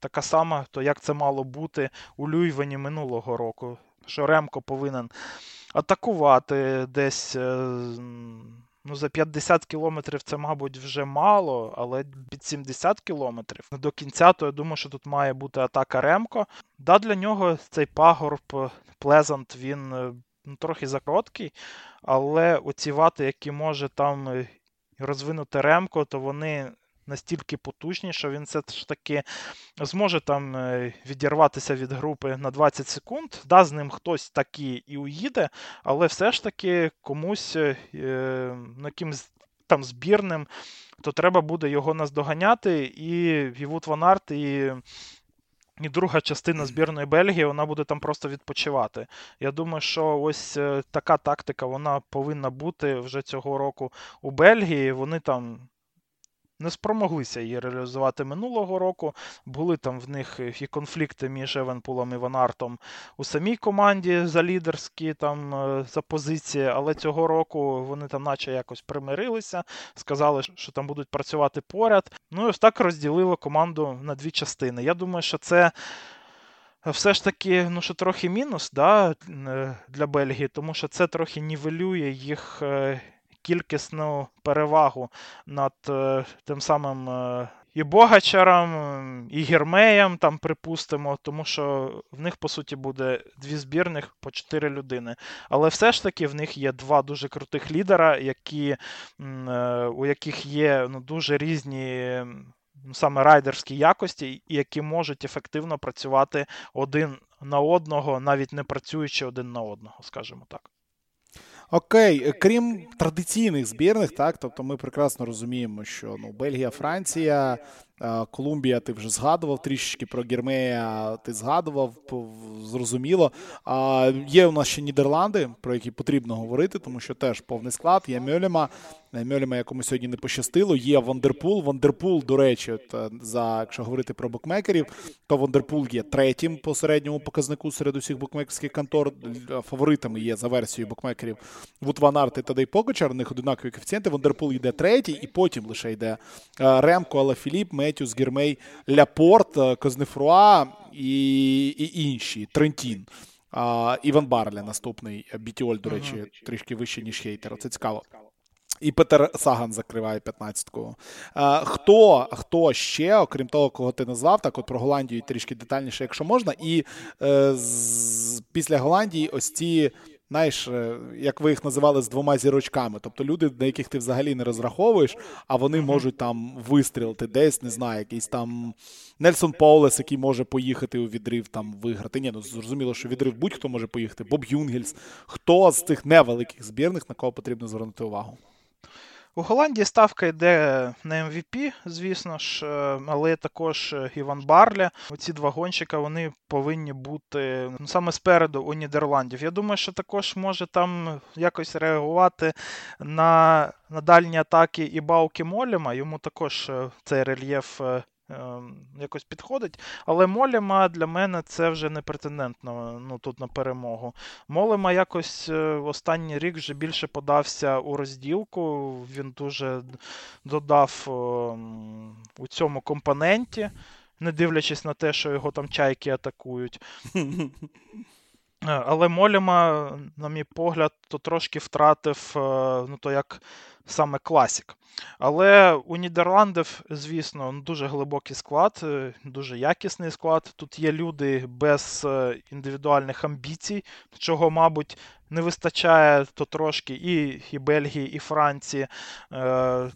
[SPEAKER 2] така сама, то як це мало бути у Люйвені минулого року. Що Ремко повинен атакувати десь. Е, ну, За 50 кілометрів це, мабуть, вже мало, але під 70 кілометрів до кінця, то я думаю, що тут має бути атака Ремко. Да, Для нього цей пагорб Плезант, він е, ну, трохи закороткий, але оці вати, які може там е, розвинути Ремко, то вони настільки потужні, що він все ж таки зможе там е, відірватися від групи на 20 секунд. Да, з ним хтось таки і уїде, але все ж таки комусь е, ну, якимсь там збірним, то треба буде його наздоганяти. І Вівут Ванарт, і. І друга частина збірної Бельгії, вона буде там просто відпочивати. Я думаю, що ось е, така тактика вона повинна бути вже цього року у Бельгії. Вони там не спромоглися її реалізувати минулого року. Були там в них і конфлікти між Евенпулом і Ванартом у самій команді за лідерські там е, за позиції, але цього року вони там, наче якось примирилися, сказали, що там будуть працювати поряд. Ну і ось так розділило команду на дві частини. Я думаю, що це. Все ж таки, ну що трохи мінус да, е, для Бельгії, тому що це трохи нівелює їх е, кількісну перевагу над е, тим самим е, і Богачаром, і Гірмеєм, там припустимо, тому що в них, по суті, буде дві збірних по чотири людини. Але все ж таки в них є два дуже крутих лідера, які, е, у яких є ну, дуже різні. Саме райдерські якості, які можуть ефективно працювати один на одного, навіть не працюючи один на одного, скажімо так.
[SPEAKER 1] Окей, е, крім традиційних збірних, так тобто ми прекрасно розуміємо, що ну Бельгія, Франція Колумбія, ти вже згадував трішечки про Гермея, ти згадував, зрозуміло. Є у нас ще Нідерланди, про які потрібно говорити, тому що теж повний склад. Є Мьолема. Мьолема, якому сьогодні не пощастило. Є Вандерпул. Вандерпул, до речі, е, за якщо говорити про букмекерів, то Вандерпул є третім по середньому показнику серед усіх букмекерських контор. Фаворитами є за версією букмекерів Вут Ван Арт і Погачар. У них одинакові коефіцієнти. Вандерпул йде третій, і потім лише йде е, Ремко, Алафіліп, Метюс, Гермей, Ляпорт, е, Кознефруа і, і інші. Трентін. Іван Барля наступний Бітіоль, до речі, трішки вище, ніж хейтер. Це цікаво. І Петер Саган закриває 15-ку. Хто хто ще, окрім того, кого ти назвав, так от про Голландію трішки детальніше, якщо можна. І е, з, після Голландії ось ці, знаєш, е, як ви їх називали з двома зірочками. Тобто люди, на яких ти взагалі не розраховуєш, а вони можуть там вистрілити десь, не знаю, якийсь там Нельсон Паулес, який може поїхати у відрив там виграти. Ні, ну зрозуміло, що відрив будь-хто може поїхати. Боб Юнгельс. Хто з цих невеликих збірних, на кого потрібно звернути увагу?
[SPEAKER 2] У Голландії ставка йде на MVP, звісно ж, е, але також е, Іван Барля. Оці два гонщика вони повинні бути ну, саме спереду у Нідерландів. Я думаю, що також може там якось реагувати на на дальні атаки і Бауки Моліма. Йому також е, цей рельєф якось підходить. Але Моліма для мене це вже не претендент на, ну, тут на перемогу. Молема якось е, в останній рік вже більше подався у розділку. Він дуже додав ем, у цьому компоненті, не дивлячись на те, що його там чайки атакують. Е, але Моліма, на мій погляд, то трошки втратив е, ну, то як саме класік. Але у Нідерландів, звісно, дуже глибокий склад, е, дуже якісний склад. Тут є люди без індивідуальних амбіцій, чого, мабуть, не вистачає то трошки і і Бельгії, і Франції,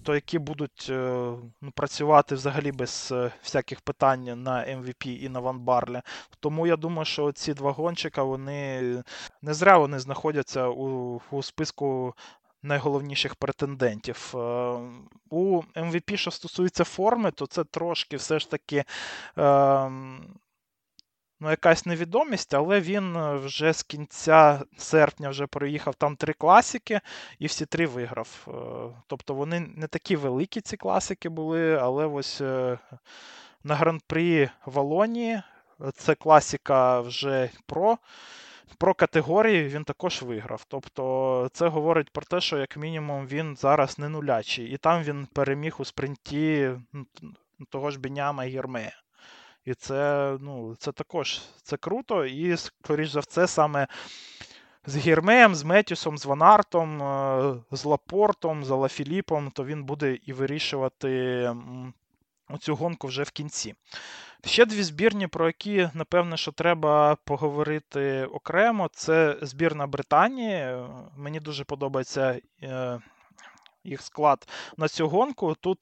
[SPEAKER 2] то які будуть ну, працювати взагалі без всяких питань на MVP і на Ван Барлі. Тому я думаю, що ці два гонщика, вони не зря вони знаходяться у, у списку. Найголовніших претендентів. У MVP, що стосується форми, то це трошки все ж таки ну, якась невідомість, але він е, вже з кінця серпня вже проїхав там три класики і всі три виграв. Е, тобто вони не такі великі, ці класики були, але ось е, на гран-прі Валонії це класика вже про. Про категорії він також виграв. Тобто це говорить про те, що, як мінімум, він зараз не нулячий. І там він переміг у спринті того ж Беняма і Гермея. І це ну, це також це круто. І, скоріш за все, саме з Гірмеєм, з Метюсом, з Ванартом, е, з Лапортом, з Алафіліпом, то він буде і вирішувати цю гонку вже в кінці. Ще дві збірні, про які, напевне, що треба поговорити окремо. Це збірна Британії. Мені дуже подобається е, їх склад на цю гонку. Тут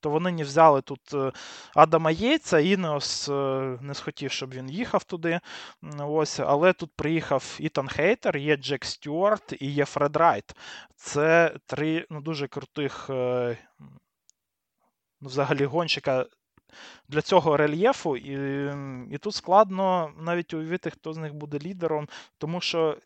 [SPEAKER 2] то вони не взяли тут е, Адама Єйца, Інеос е, не схотів, щоб він їхав туди. Ось, Але тут приїхав Ітан Хейтер, є Джек Стюарт і є Фред Райт. Це три ну, дуже крутих е, ну, взагалі гонщика. Для цього рельєфу, і і тут складно навіть уявити, хто з них буде лідером, тому що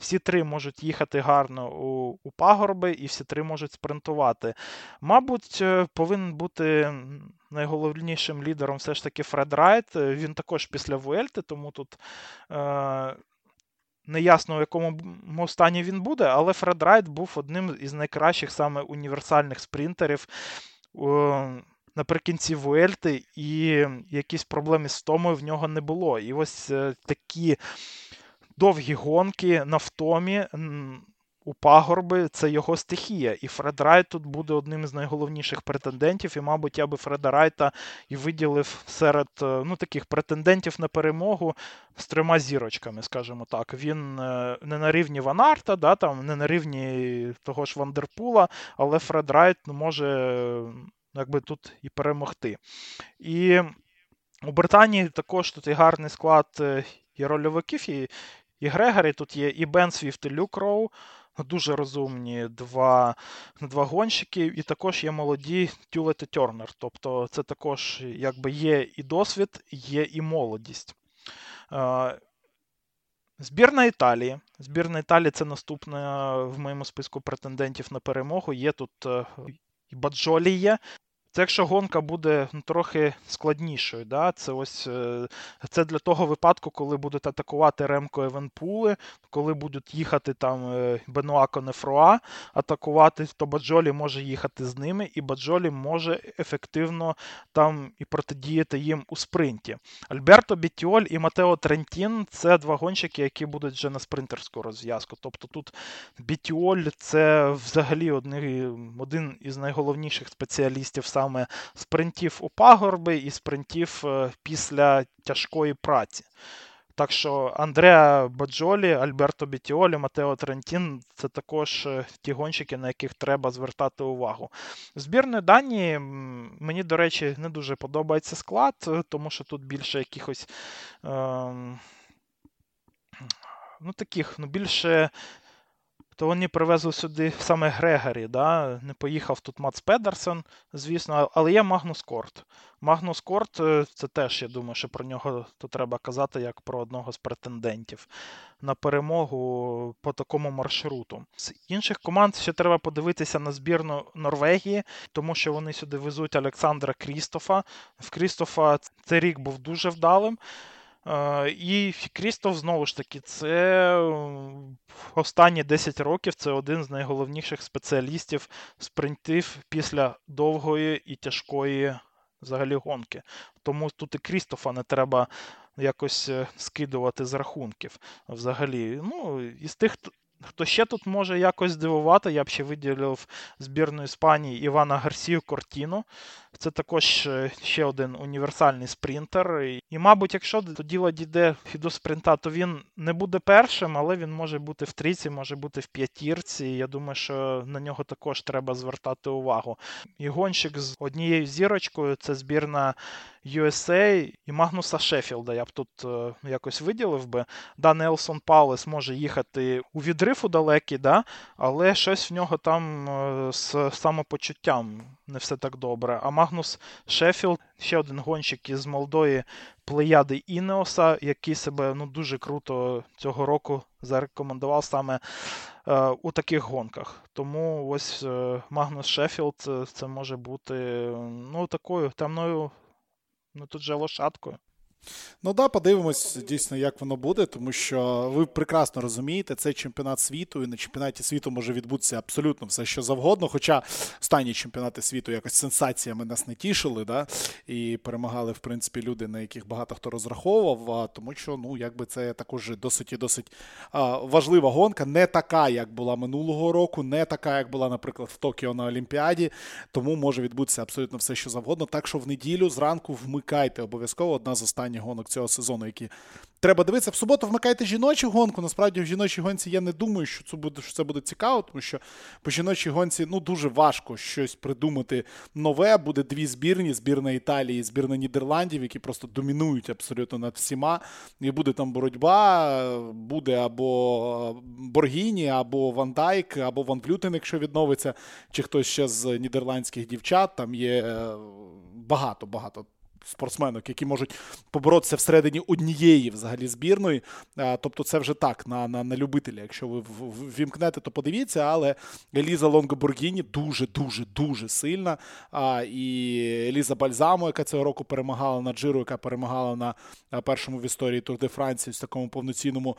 [SPEAKER 2] всі три можуть їхати гарно у у пагорби, і всі три можуть спринтувати. Мабуть, е, повинен бути найголовнішим лідером все ж таки Фред Райт. Е, він також після Вуельти, тому тут е, не ясно, в якому стані він буде, але Фред Райт був одним із найкращих саме універсальних спринтерів. Е, Наприкінці Вуельти, і якісь проблеми з втомою в нього не було. І ось е, такі довгі гонки на втомі. У пагорби це його стихія. І Фред Райт тут буде одним з найголовніших претендентів. І, мабуть, я би Фреда Райта і виділив серед е, ну, таких претендентів на перемогу з трьома зірочками, скажімо так. Він е, не на рівні Ванарта, да, там, не на рівні того ж Вандерпула, але Фред Райт ну, може якби тут і перемогти. І у Британії також тут і гарний склад е, і рольовиків, і і Грегорі тут є і Бен Свіфт, і Люк Роу. дуже розумні два два гонщики, і також є молоді Тюлет і Тернер. Тобто це також якби є і досвід, є і молодість. Збірна Італії. Збірна Італії це наступна в моєму списку претендентів на перемогу. Є тут е, і Баджолі є, це якщо гонка буде ну, трохи складнішою. Да? Це ось е, це для того випадку, коли будуть атакувати Ремко Евенпули, коли будуть їхати там Бенуа Конефруа, атакувати, то Баджолі може їхати з ними, і Баджолі може ефективно там і протидіяти їм у спринті. Альберто Бітіоль і Матео Трентін це два гонщики, які будуть вже на спринтерську розв'язку. Тобто тут Бітіоль це взагалі один із найголовніших спеціалістів саме саме спринтів у пагорби і спринтів е, після тяжкої праці. Так що Андреа Баджолі, Альберто Бітіолі, Матео Трентін це також е, ті гонщики, на яких треба звертати увагу. Збірної Данії, мені, до речі, не дуже подобається склад, е, тому що тут більше якихось. Е, ну, таких, ну, більше то вони привезли сюди саме Грегорі. да? Не поїхав тут Мац Педерсон, звісно, але є Магнус Корт. Магнус Корт е, це теж, я думаю, що про нього то треба казати як про одного з претендентів на перемогу по такому маршруту. З інших команд ще треба подивитися на збірну Норвегії, тому що вони сюди везуть Олександра Крістофа. В Крістофа цей рік був дуже вдалим. І Крістоф, знову ж таки, це останні 10 років це один з найголовніших спеціалістів спринтів після довгої і тяжкої взагалі гонки. Тому тут і Крістофа не треба якось е, скидувати з рахунків. Взагалі, ну, із тих. Хто ще тут може якось здивувати, я б ще виділив збірну Іспанії Івана Гарсію Кортіно. Це також е, ще один універсальний спринтер. І, мабуть, якщо до діла дійде до спринта, то він не буде першим, але він може бути в трійці, може бути в п'ятірці. Я думаю, що на нього також треба звертати увагу. І гонщик з однією зірочкою це збірна USA і Магнуса Шеффілда. Я б тут е, якось виділив би. Да, Нелсон Паулес може їхати у відрив у далекий, да, але щось в нього там е, з самопочуттям не все так добре. А Магнус Шеффілд, ще один гонщик із молодої плеяди Інеоса, який себе ну, дуже круто цього року зарекомендував саме е, у таких гонках. Тому ось Магнус Шеффілд це може бути ну, такою темною, ну тут же лошадкою.
[SPEAKER 1] Ну да, подивимось дійсно, як воно буде, тому що ви прекрасно розумієте, цей чемпіонат світу, і на чемпіонаті світу може відбутися абсолютно все, що завгодно. Хоча останні чемпіонати світу якось сенсаціями нас не тішили, да, і перемагали, в принципі, люди, на яких багато хто розраховував. Тому що, ну, якби це також досить і досить важлива гонка, не така, як була минулого року, не така, як була, наприклад, в Токіо на Олімпіаді. Тому може відбутися абсолютно все, що завгодно. Так що в неділю зранку вмикайте обов'язково одна з останніх останніх гонок цього сезону, які треба дивитися. В суботу вмикайте жіночу гонку. Насправді, в жіночій гонці я не думаю, що це буде що це буде цікаво, тому що по жіночій гонці ну, дуже важко щось придумати нове. Буде дві збірні: збірна Італії, збірна Нідерландів, які просто домінують абсолютно над всіма. І буде там боротьба, буде або Боргіні, або Ван Дайк, або Ван Плютен, якщо відновиться, чи хтось ще з нідерландських дівчат. Там є багато багато спортсменок, які можуть поборотися всередині однієї взагалі збірної. Тобто, це вже так на на, на любителя. Якщо ви вімкнете, то подивіться, але Еліза Лонго Боргіні дуже, дуже, дуже сильна. А, І Еліза Бальзамо, яка цього року перемагала на Джиро, яка перемагала на першому в історії Тур де Франції в такому повноцінному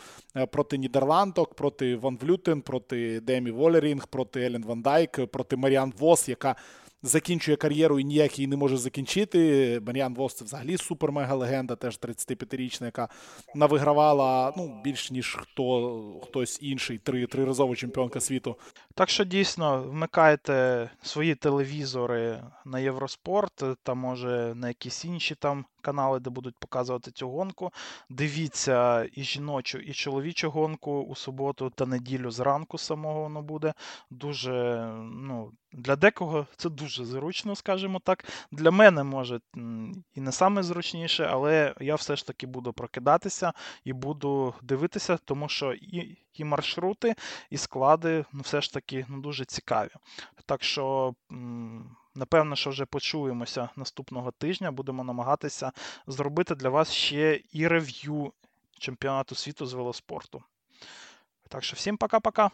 [SPEAKER 1] проти Нідерландок, проти Ван Влютен, проти Демі Волерінг, проти Елен Ван Дайк, проти Маріан Вос, яка закінчує кар'єру і ніяк її не може закінчити. Маріан Вос це взагалі супер-мега-легенда, теж 35-річна, яка навигравала ну, більш ніж хто хтось інший, три триразова чемпіонка світу.
[SPEAKER 2] Так що дійсно вмикайте свої телевізори на Євроспорт та може на якісь інші там канали, де будуть показувати цю гонку. Дивіться і жіночу, і чоловічу гонку у суботу та неділю зранку самого воно буде. Дуже, ну, для декого це дуже зручно, скажімо так. Для мене, може, і не саме зручніше, але я все ж таки буду прокидатися і буду дивитися, тому що і і маршрути, і склади ну, все ж таки ну, дуже цікаві. Так що. Напевно, що вже почуємося наступного тижня. Будемо намагатися зробити для вас ще і рев'ю чемпіонату світу з велоспорту. Так що всім пока-пока.